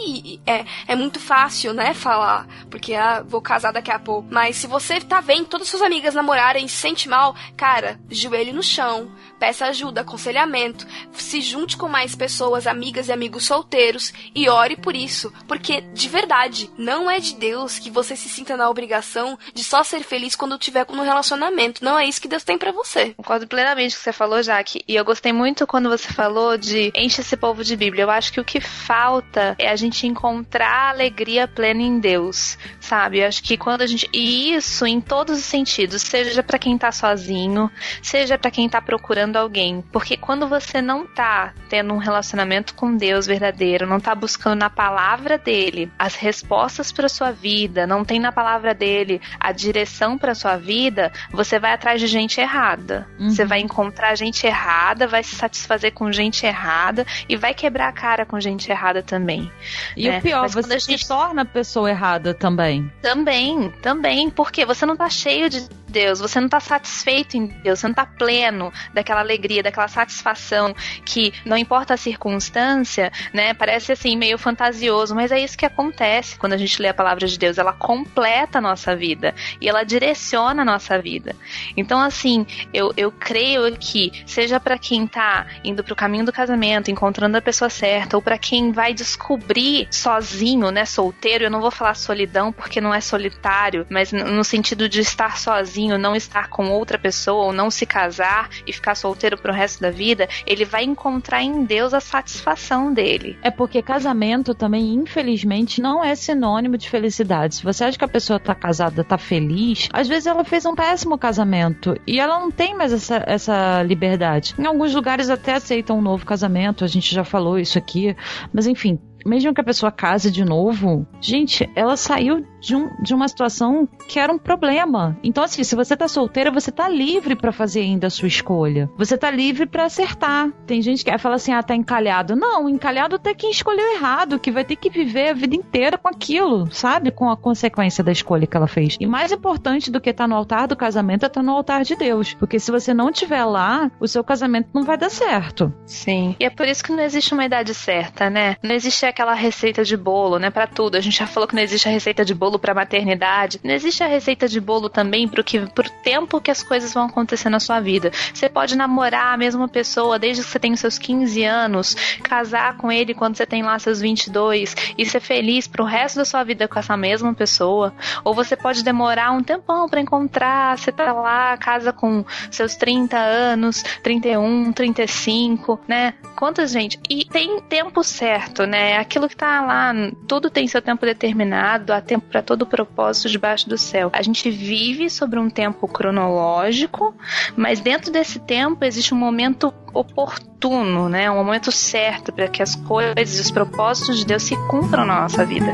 é, é muito fácil, né, falar, porque ah, vou casar daqui a pouco, mas se você tá vendo todas suas amigas namorarem e se sente mal, cara, joelho no chão, peça ajuda, aconselhamento, se junte com mais pessoas, amigas e amigos solteiros e ore por isso, porque de verdade, não é de Deus que você se sinta na obrigação de só ser feliz quando tiver no relacionamento. Não é isso que Deus tem pra você. Concordo plenamente com o que você falou, Jaque. E eu gostei muito quando você falou de enche esse povo de Bíblia. Eu acho que o que falta é a gente encontrar alegria plena em Deus, sabe? Eu acho que quando a gente. E isso em todos os sentidos, seja pra quem tá sozinho, seja pra quem tá procurando alguém. Porque quando você não tá tendo um relacionamento com Deus verdadeiro, não tá buscando na palavra dele as respostas pra sua vida, não tem na palavra dele a direção pra sua vida, você vai atrás de gente errada. Uhum. Você vai encontrar gente errada, vai se satisfazer com gente errada e vai quebrar a cara com gente errada também. E É, o pior, mas você gente- se torna a pessoa errada também. Também, também, porque você não tá cheio de Deus, você não tá satisfeito em Deus, você não tá pleno daquela alegria, daquela satisfação que não importa a circunstância, né? Parece assim meio fantasioso, mas é isso que acontece quando a gente lê a palavra de Deus, ela completa a nossa vida e ela direciona a nossa vida. Então assim, eu, eu creio que seja para quem tá indo pro caminho do casamento, encontrando a pessoa certa, ou para quem vai descobrir sozinho, né, solteiro, eu não vou falar solidão porque não é solitário, mas no sentido de estar sozinho, não estar com outra pessoa, ou não se casar e ficar solteiro pro resto da vida, ele vai encontrar em Deus a satisfação dele. É porque casamento também, infelizmente, não é sinônimo de felicidade. Se você acha que a pessoa tá casada, tá feliz, às vezes ela fez um péssimo casamento e ela não tem mais essa, essa liberdade. Em alguns lugares até aceitam um novo casamento, a gente já falou isso aqui, mas enfim. Mesmo que a pessoa case de novo, gente, ela saiu de, um, de uma situação que era um problema. Então, assim, se você tá solteira, você tá livre pra fazer ainda a sua escolha. Você tá livre pra acertar. Tem gente que fala assim, ah, tá encalhado. Não, encalhado até quem escolheu errado, que vai ter que viver a vida inteira com aquilo, sabe? Com a consequência da escolha que ela fez. E mais importante do que estar no altar do casamento é estar no altar de Deus. Porque se você não estiver lá, o seu casamento não vai dar certo. Sim. E é por isso que não existe uma idade certa, né? Não existe aquela receita de bolo, né, Pra tudo. A gente já falou que não existe a receita de bolo pra maternidade. Não existe a receita de bolo também pro que pro tempo que as coisas vão acontecer na sua vida. Você pode namorar a mesma pessoa desde que você tem os seus 15 anos, casar com ele quando você tem lá seus 22 e ser feliz pro resto da sua vida com essa mesma pessoa. Ou você pode demorar um tempão pra encontrar, você tá lá, casa com seus 30 anos, 31, 35, né? Quantas gente? E tem tempo certo, né? Aquilo que tá lá, tudo tem seu tempo determinado, há tempo para todo propósito debaixo do céu. A gente vive sobre um tempo cronológico, mas dentro desse tempo existe um momento oportuno, né? Um momento certo para que as coisas, os propósitos de Deus se cumpram na nossa vida.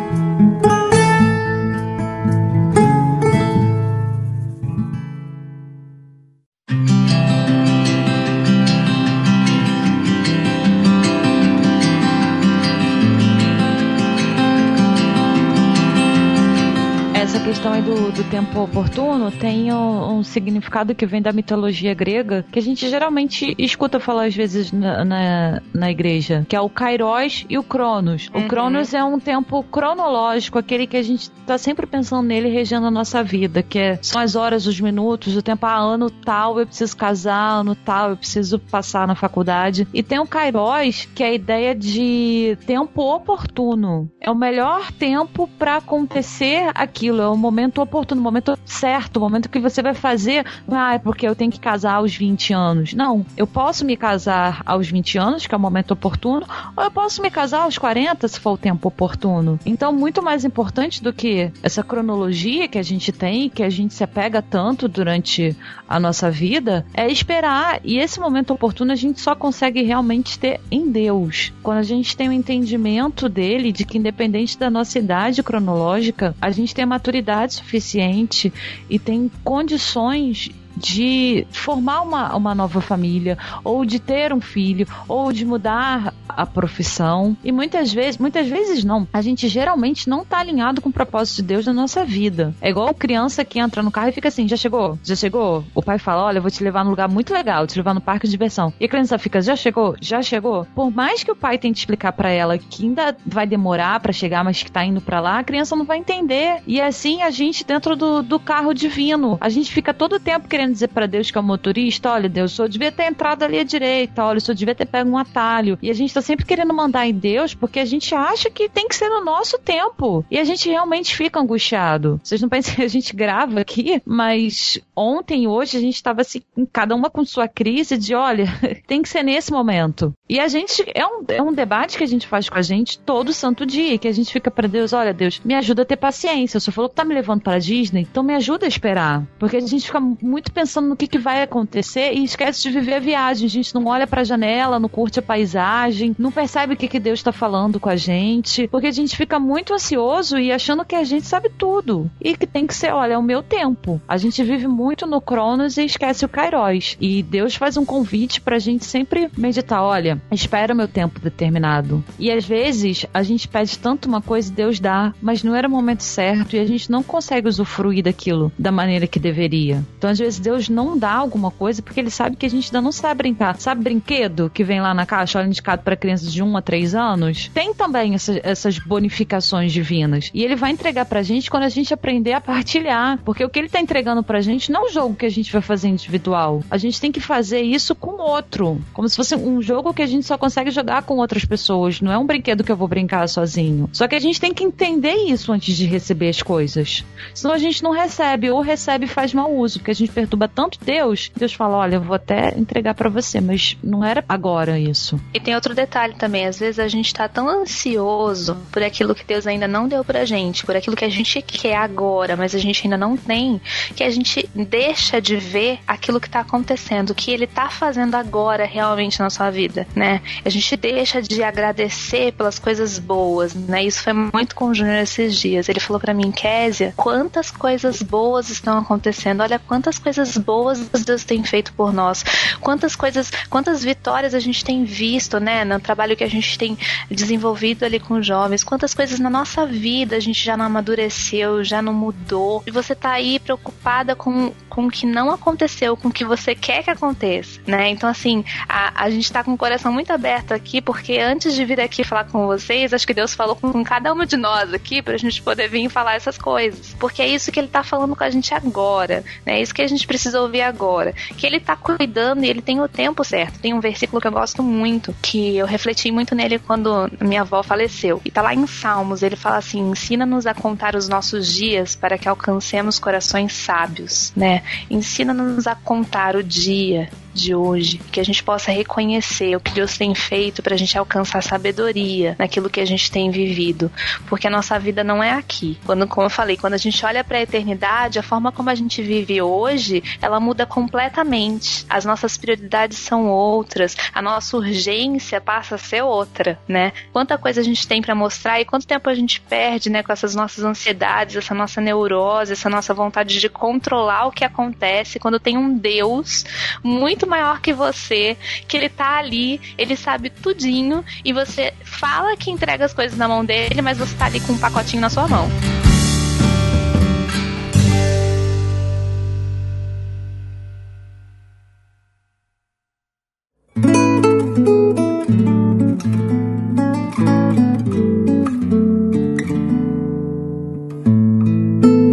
Questão aí do, do tempo oportuno tem um, um significado que vem da mitologia grega, que a gente geralmente escuta falar às vezes na, na, na igreja, que é o Kairos e o Cronos. O Uhum. Cronos é um tempo cronológico, aquele que a gente tá sempre pensando nele regendo a nossa vida, que é, são as horas, os minutos, o tempo, ah, ano tal eu preciso casar, ano tal eu preciso passar na faculdade. E tem o Kairos, que é a ideia de tempo oportuno. É o melhor tempo para acontecer aquilo, é o momento oportuno, o momento certo, momento que você vai fazer, ah, é porque eu tenho que casar aos 20 anos. Não, eu posso me casar aos 20 anos, que é o momento oportuno, ou eu posso me casar aos 40, se for o tempo oportuno. Então, muito mais importante do que essa cronologia que a gente tem, que a gente se apega tanto durante a nossa vida, é esperar. E esse momento oportuno a gente só consegue realmente ter em Deus. Quando a gente tem o entendimento dele, de que independente da nossa idade cronológica, a gente tem a maturidade suficiente e tem condições de formar uma, uma nova família, ou de ter um filho, ou de mudar a profissão. E muitas vezes, muitas vezes não, a gente geralmente não tá alinhado com o propósito de Deus na nossa vida. É igual criança que entra no carro e fica assim: já chegou? Já chegou? O pai fala: olha, eu vou te levar num lugar muito legal, te levar no parque de diversão. E a criança fica: já chegou? Já chegou? Por mais que o pai tente explicar para ela que ainda vai demorar para chegar, mas que tá indo para lá, a criança não vai entender. E assim a gente dentro do, do carro divino, a gente fica todo o tempo querendo dizer para Deus que é o motorista: olha, Deus, senhor devia ter entrado ali à direita, olha, senhor devia ter pego um atalho. E a gente tá sempre querendo mandar em Deus porque a gente acha que tem que ser no nosso tempo. E a gente realmente fica angustiado. Vocês não pensam que a gente grava aqui, mas ontem e hoje a gente tava assim, cada uma com sua crise de: olha, tem que ser nesse momento. E a gente, é um, é um debate que a gente faz com a gente todo santo dia, que a gente fica para Deus: olha, Deus, me ajuda a ter paciência. O senhor falou que tá me levando para Disney, então me ajuda a esperar. Porque a gente fica muito pensando no que, que vai acontecer e esquece de viver a viagem. A gente não olha pra janela, não curte a paisagem, não percebe o que, que Deus está falando com a gente, porque a gente fica muito ansioso e achando que a gente sabe tudo. E que tem que ser, olha, é o meu tempo. A gente vive muito no Cronos e esquece o Kairos. E Deus faz um convite pra gente sempre meditar, olha, espera o meu tempo determinado. E às vezes a gente pede tanto uma coisa e Deus dá, mas não era o momento certo e a gente não consegue usufruir daquilo da maneira que deveria. Então às vezes Deus não dá alguma coisa porque ele sabe que a gente ainda não sabe brincar. Sabe brinquedo que vem lá na caixa, olha, indicado para crianças de 1 a 3 anos? Tem também essa- essas bonificações divinas. E ele vai entregar pra gente quando a gente aprender a partilhar. Porque o que ele tá entregando pra gente não é um jogo que a gente vai fazer individual. A gente tem que fazer isso com outro. Como se fosse um jogo que a gente só consegue jogar com outras pessoas. Não é um brinquedo que eu vou brincar sozinho. Só que a gente tem que entender isso antes de receber as coisas. Senão a gente não recebe, ou recebe e faz mau uso, porque a gente perturba tanto Deus. Deus fala: olha, eu vou até entregar pra você, mas não era agora isso. E tem outro detalhe também, às vezes a gente tá tão ansioso por aquilo que Deus ainda não deu pra gente, por aquilo que a gente quer agora, mas a gente ainda não tem, que a gente deixa de ver aquilo que tá acontecendo, o que ele tá fazendo agora realmente na sua vida, né? A gente deixa de agradecer pelas coisas boas, né? Isso foi muito com o Júnior esses dias. Ele falou pra mim, Késia, quantas coisas boas estão acontecendo, olha quantas coisas boas Deus tem feito por nós, quantas coisas, quantas vitórias a gente tem visto, né, no trabalho que a gente tem desenvolvido ali com jovens, quantas coisas na nossa vida a gente já não amadureceu, já não mudou, e você tá aí preocupada com, com o que não aconteceu, com o que você quer que aconteça, né, então assim, a, a gente tá com o coração muito aberto aqui, porque antes de vir aqui falar com vocês, acho que Deus falou com, com cada uma de nós aqui, pra gente poder vir falar essas coisas, porque é isso que ele tá falando com a gente agora, né, é isso que a gente precisa ouvir agora, que ele tá cuidando e ele tem o tempo certo. Tem um versículo que eu gosto muito, que eu refleti muito nele quando minha avó faleceu. E tá lá em Salmos, ele fala assim: "Ensina-nos a contar os nossos dias para que alcancemos corações sábios", né? Ensina-nos a contar o dia de hoje, que a gente possa reconhecer o que Deus tem feito para a gente alcançar sabedoria naquilo que a gente tem vivido, porque a nossa vida não é aqui. Quando, como eu falei, quando a gente olha para a eternidade, a forma como a gente vive hoje, ela muda completamente. As nossas prioridades são outras, a nossa urgência passa a ser outra, né? Quanta coisa a gente tem para mostrar e quanto tempo a gente perde, né, com essas nossas ansiedades, essa nossa neurose, essa nossa vontade de controlar o que acontece quando tem um Deus muito muito maior que você, que ele tá ali, ele sabe tudinho e você fala que entrega as coisas na mão dele, mas você tá ali com um pacotinho na sua mão.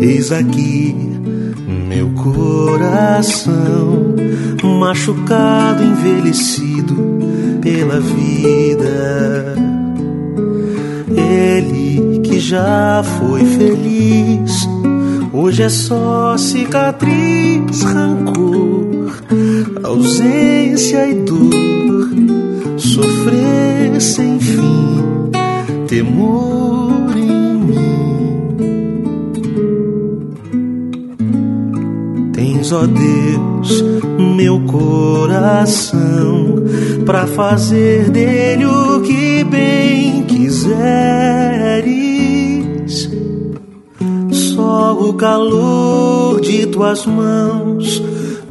Eis aqui coração machucado, envelhecido pela vida. Ele que já foi feliz, hoje é só cicatriz, rancor, ausência e dor, sofrer sem fim, temor Tens, ó Deus, meu coração para fazer dele o que bem quiseres. Só o calor de tuas mãos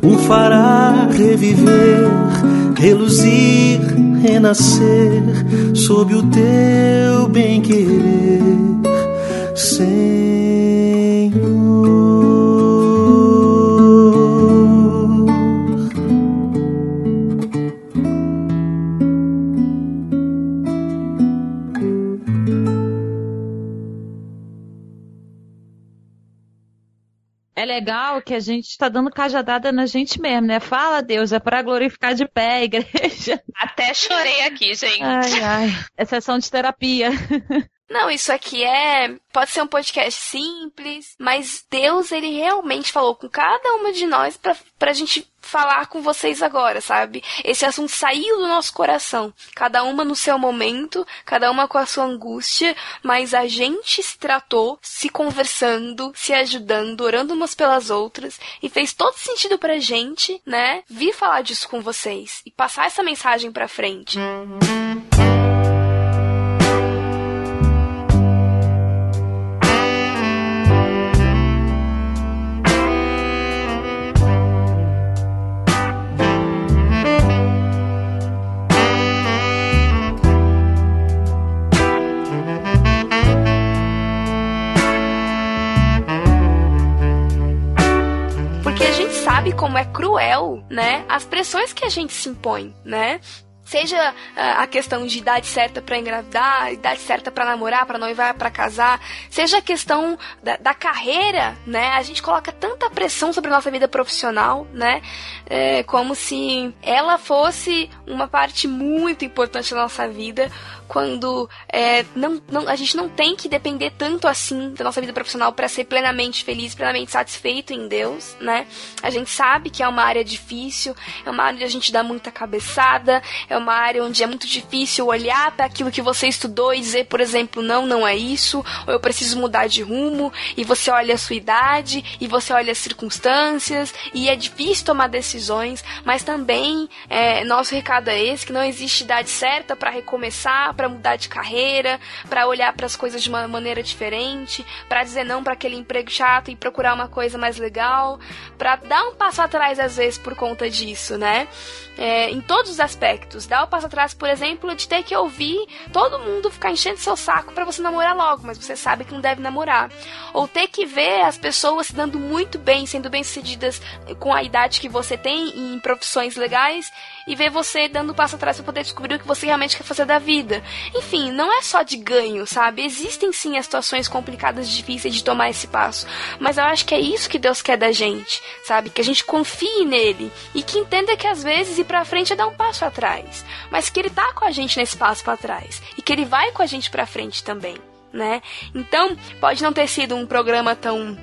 o fará reviver, reluzir, renascer sob o teu bem-querer. Legal que a gente está dando cajadada na gente mesmo, né? Fala, Deus, é para glorificar de pé a igreja. Até chorei aqui, gente. Ai, ai. É sessão de terapia. Não, isso aqui é. Pode ser um podcast simples, mas Deus, ele realmente falou com cada uma de nós pra, pra gente falar com vocês agora, sabe? Esse assunto saiu do nosso coração. Cada uma no seu momento, cada uma com a sua angústia, mas a gente se tratou, se conversando, se ajudando, orando umas pelas outras, e fez todo sentido pra gente, né? Vir falar disso com vocês e passar essa mensagem pra frente. Porque é cruel, né? As pressões que a gente se impõe, né? Seja ah, a questão de idade certa para engravidar, idade certa para namorar, para noivar, para casar, seja a questão da, da carreira, né? A gente coloca tanta pressão sobre a nossa vida profissional, né? É, como se ela fosse uma parte muito importante da nossa vida, quando é, não, não, a gente não tem que depender tanto assim da nossa vida profissional para ser plenamente feliz, plenamente satisfeito em Deus, né? A gente sabe que é uma área difícil, é uma área onde a gente dá muita cabeçada, é uma área onde é muito difícil olhar para aquilo que você estudou e dizer, por exemplo, não, não é isso, ou eu preciso mudar de rumo, e você olha a sua idade, e você olha as circunstâncias, e é difícil tomar decisões, mas também é, nosso recado é esse, que não existe idade certa para recomeçar, para mudar de carreira, para olhar para as coisas de uma maneira diferente, para dizer não para aquele emprego chato e procurar uma coisa mais legal, para dar um passo atrás às vezes por conta disso, né? É, em todos os aspectos. Dar o passo atrás, por exemplo, de ter que ouvir todo mundo ficar enchendo seu saco para você namorar logo, mas você sabe que não deve namorar. Ou ter que ver as pessoas se dando muito bem, sendo bem-sucedidas com a idade que você tem em profissões legais e ver você dando um passo atrás para poder descobrir o que você realmente quer fazer da vida. Enfim, não é só de ganho, sabe? Existem sim as situações complicadas difíceis de tomar esse passo, mas eu acho que é isso que Deus quer da gente, sabe? Que a gente confie nele e que entenda que às vezes ir pra frente é dar um passo atrás, mas que ele tá com a gente nesse passo para trás e que ele vai com a gente pra frente também, né? Então, pode não ter sido um programa tão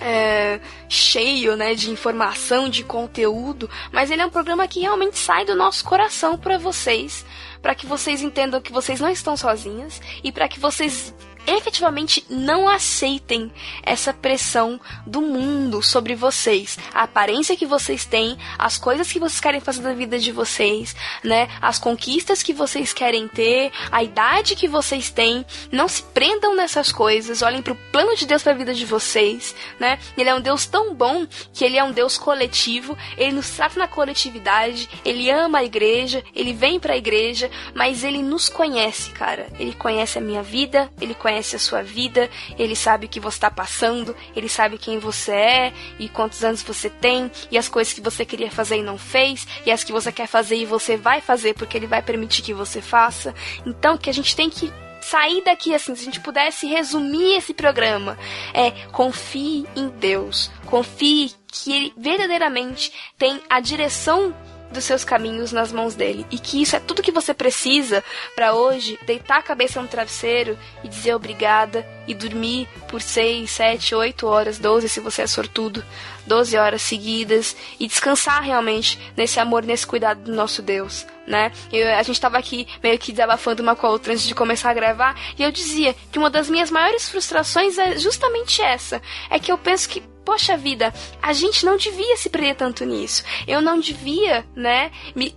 é, cheio né, de informação, de conteúdo, mas ele é um programa que realmente sai do nosso coração para vocês, para que vocês entendam que vocês não estão sozinhas e para que vocês efetivamente não aceitem essa pressão do mundo sobre vocês, a aparência que vocês têm, as coisas que vocês querem fazer da vida de vocês, né? As conquistas que vocês querem ter, a idade que vocês têm, não se prendam nessas coisas, olhem para o plano de Deus para a vida de vocês, né? Ele é um Deus tão bom que ele é um Deus coletivo, ele nos trata na coletividade, ele ama a igreja, ele vem para a igreja, mas ele nos conhece, cara. Ele conhece a minha vida, ele conhece a sua vida, ele sabe o que você está passando, ele sabe quem você é e quantos anos você tem, e as coisas que você queria fazer e não fez, e as que você quer fazer e você vai fazer porque ele vai permitir que você faça. Então, que a gente tem que sair daqui assim, se a gente pudesse resumir esse programa, é confie em Deus. Confie que ele verdadeiramente tem a direção dos seus caminhos nas mãos dele. E que isso é tudo que você precisa para hoje deitar a cabeça no travesseiro e dizer obrigada e dormir por 6, 7, 8 horas, 12 se você é sortudo, 12 horas seguidas e descansar realmente nesse amor, nesse cuidado do nosso Deus. Né? Eu, a gente estava aqui meio que desabafando uma com a outra antes de começar a gravar, e eu dizia que uma das minhas maiores frustrações é justamente essa. É que eu penso que poxa vida, a gente não devia se prender tanto nisso. Eu não devia, né, me,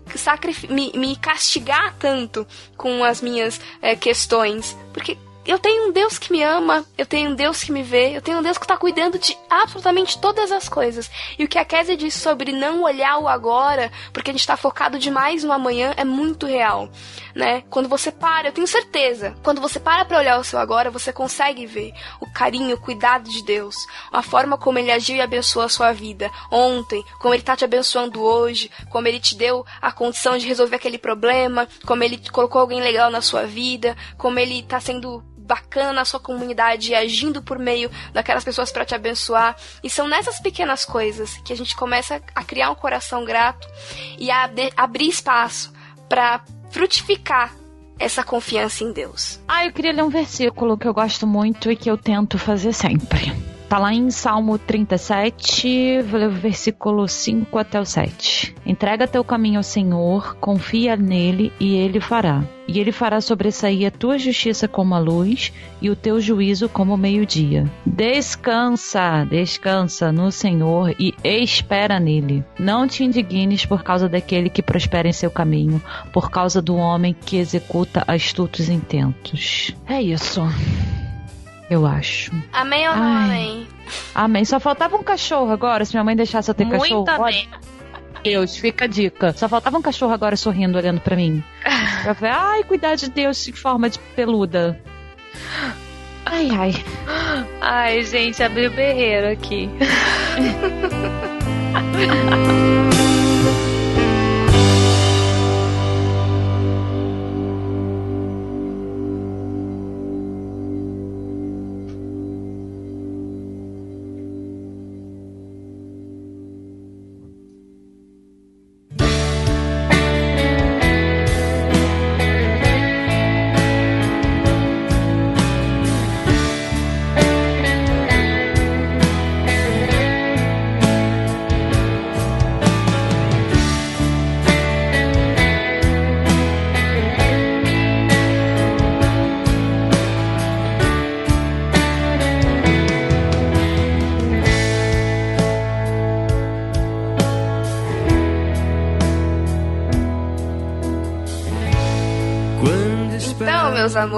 me, me castigar tanto com as minhas é, questões. Porque eu tenho um Deus que me ama, eu tenho um Deus que me vê, eu tenho um Deus que está cuidando de absolutamente todas as coisas. E o que a Kézia disse sobre não olhar o agora, porque a gente está focado demais no amanhã, é muito real, né? Quando você para, eu tenho certeza, quando você para para olhar o seu agora, você consegue ver o carinho, o cuidado de Deus, a forma como Ele agiu e abençoou a sua vida ontem, como Ele está te abençoando hoje, como Ele te deu a condição de resolver aquele problema, como Ele colocou alguém legal na sua vida, como Ele está sendo bacana na sua comunidade agindo por meio daquelas pessoas para te abençoar. E são nessas pequenas coisas que a gente começa a criar um coração grato e a abrir espaço para frutificar essa confiança em Deus. Ah, eu queria ler um versículo que eu gosto muito e que eu tento fazer sempre. Tá lá em Salmo 37, versículo 5 até o 7. Entrega teu caminho ao Senhor, confia nele e ele fará. E ele fará sobressair a tua justiça como a luz e o teu juízo como o meio-dia. Descansa, descansa no Senhor e espera nele. Não te indignes por causa daquele que prospera em seu caminho, por causa do homem que executa astutos intentos. É isso eu acho. Amém ou não Ai. amém? Amém. Só faltava um cachorro agora, se minha mãe deixasse eu ter Muito cachorro. Amém. Deus, fica a dica. Só faltava um cachorro agora sorrindo, olhando para mim. Eu falei, ai, cuidar de Deus em forma de peluda. Ai, ai. Ai, gente, abriu o berreiro aqui.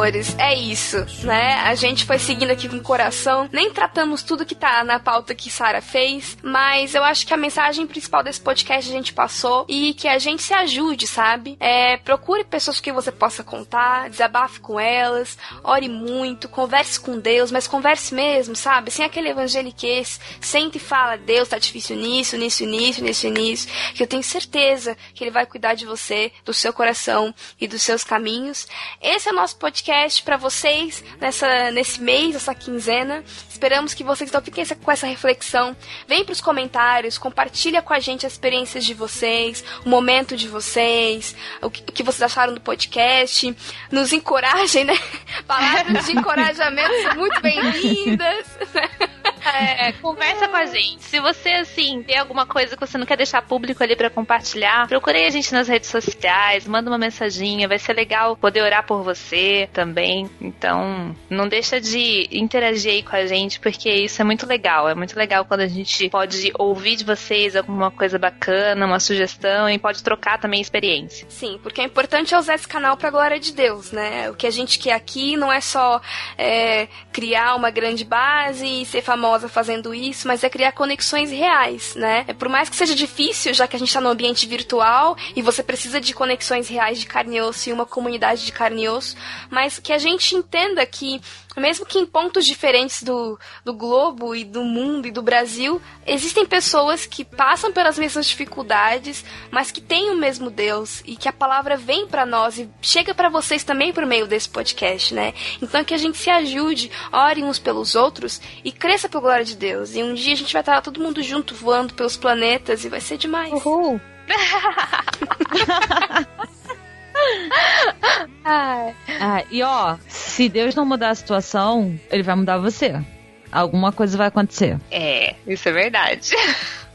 amores, é isso, né? A gente foi seguindo aqui com o coração, nem tratamos tudo que tá na pauta que Sara fez, mas eu acho que a mensagem principal desse podcast a gente passou e que a gente se ajude, sabe? É, procure pessoas que você possa contar, desabafe com elas, ore muito, converse com Deus, mas converse mesmo, sabe? Sem aquele evangeliquez, sente e fala, Deus tá difícil nisso, nisso, nisso, nisso, nisso, que eu tenho certeza que Ele vai cuidar de você, do seu coração e dos seus caminhos. Esse é o nosso nosso podcast para vocês nessa, nesse mês, essa quinzena. Esperamos que vocês então fiquem com essa reflexão. Vem para os comentários, compartilha com a gente as experiências de vocês, o momento de vocês, o que, o que vocês acharam do podcast. Nos encorajem, né? Palavras de encorajamento são muito bem-vindas. É, conversa com a gente. Se você, assim, tem alguma coisa que você não quer deixar público ali para compartilhar, procure a gente nas redes sociais, manda uma mensaginha, vai ser legal poder orar por você também. Então, não deixa de interagir aí com a gente, porque isso é muito legal. É muito legal quando a gente pode ouvir de vocês alguma coisa bacana, uma sugestão e pode trocar também experiência. Sim, porque é importante usar esse canal pra glória de Deus, né? O que a gente quer aqui não é só é, criar uma grande base e ser famosa famosa fazendo isso, mas é criar conexões reais, né? É, por mais que seja difícil, já que a gente está no ambiente virtual e você precisa de conexões reais de carne e osso e uma comunidade de carne e osso, mas que a gente entenda que mesmo que em pontos diferentes do, do globo e do mundo e do Brasil, existem pessoas que passam pelas mesmas dificuldades, mas que têm o mesmo Deus e que a palavra vem para nós e chega para vocês também por meio desse podcast, né? Então que a gente se ajude, ore uns pelos outros e cresça pela glória de Deus. E um dia a gente vai estar todo mundo junto voando pelos planetas e vai ser demais. Uhul. ah, e ó, se Deus não mudar a situação, ele vai mudar você. Alguma coisa vai acontecer. É, isso é verdade.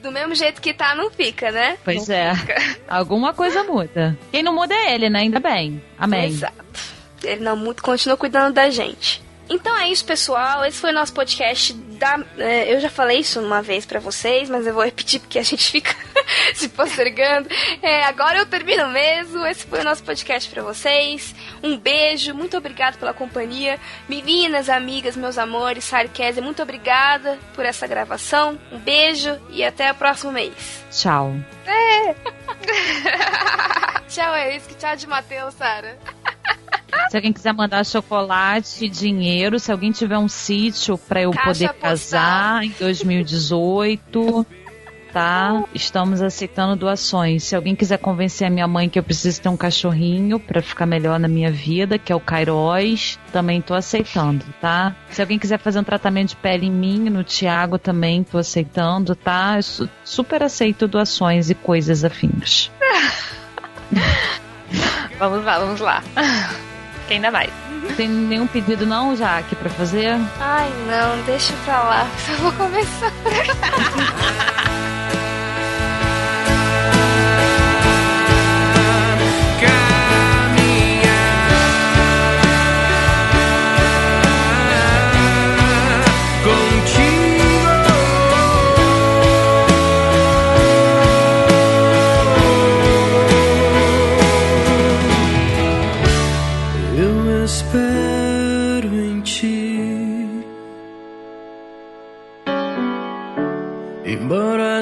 Do mesmo jeito que tá, não fica, né? Pois não é. Fica. Alguma coisa muda. Quem não muda é ele, né? Ainda bem. Amém. Exato. Ele não muda, continua cuidando da gente. Então é isso, pessoal. Esse foi o nosso podcast da. É, eu já falei isso uma vez para vocês, mas eu vou repetir porque a gente fica se postergando. É, agora eu termino mesmo. Esse foi o nosso podcast para vocês. Um beijo, muito obrigado pela companhia. Meninas, amigas, meus amores, Sarkese, muito obrigada por essa gravação. Um beijo e até o próximo mês. Tchau. É. tchau, é isso. Tchau de Matheus, Sara. Se alguém quiser mandar chocolate, dinheiro, se alguém tiver um sítio para eu Caixa poder postal. casar em 2018, tá? Estamos aceitando doações. Se alguém quiser convencer a minha mãe que eu preciso ter um cachorrinho para ficar melhor na minha vida, que é o Kairos, também tô aceitando, tá? Se alguém quiser fazer um tratamento de pele em mim, no Tiago também tô aceitando, tá? Eu super aceito doações e coisas afins. vamos lá, vamos lá que ainda mais. Tem nenhum pedido não, Jaque, pra fazer? Ai, não, deixa pra lá, eu vou começar.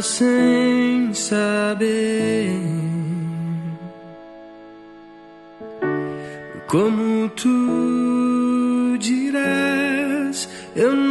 sem saber como tu dirás, eu não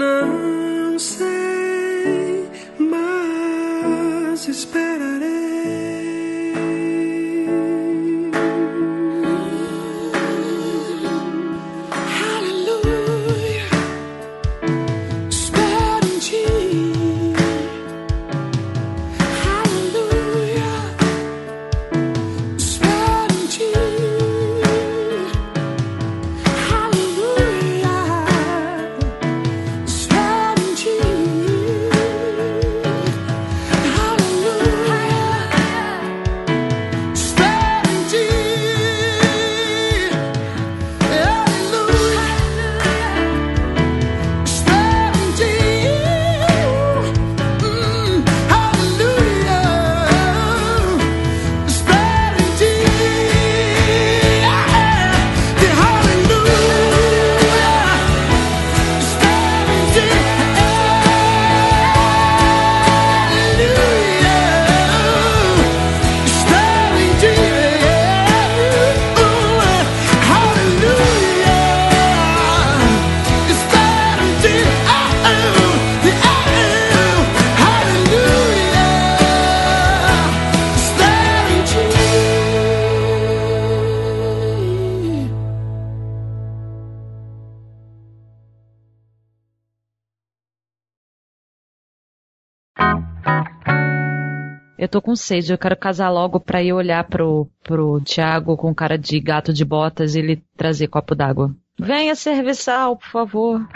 Eu tô com sede, eu quero casar logo pra ir olhar pro, pro Thiago com cara de gato de botas e ele trazer copo d'água. Venha serviçal, por favor.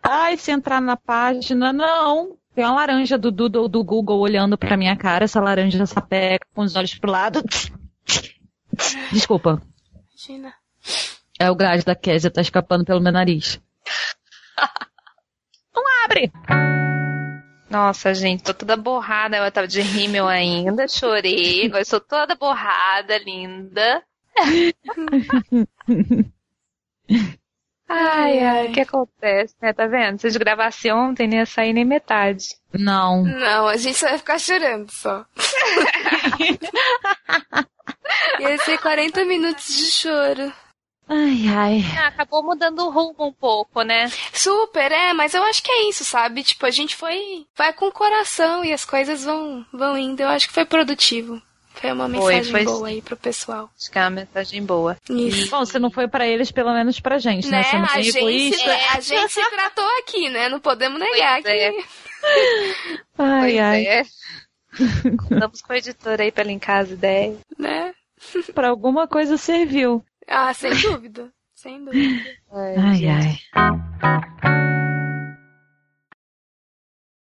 Ai, se entrar na página, não. Tem uma laranja do Doodle do Google olhando pra minha cara, essa laranja sapeca com os olhos pro lado. Desculpa. Imagina. É o grade da Késia, tá escapando pelo meu nariz. Não abre! Nossa, gente, tô toda borrada. Eu tava de rímel ainda, chorei. Agora estou toda borrada, linda. Ai, ai, o que acontece, né? Tá vendo? Se eu gravasse ontem, não ia sair nem metade. Não. Não, a gente só ia ficar chorando só. ia ser 40 minutos de choro. Ai, ai. Ah, acabou mudando o rumo um pouco, né? Super, é, mas eu acho que é isso, sabe? Tipo, a gente foi. Vai com o coração e as coisas vão, vão indo. Eu acho que foi produtivo. Foi uma Foi, mensagem foi boa sim. aí pro pessoal. Acho que é uma mensagem boa. Isso. Bom, se não foi pra eles, pelo menos pra gente, né? Né? Sendo A gente, é, a gente se tratou aqui, né? Não podemos negar Pois é. que. Ai, Pois ai. é. Vamos com o editor aí pra linkar as ideias. Né? Pra alguma coisa serviu. Ah, sem dúvida. Sem dúvida. Ai, ai.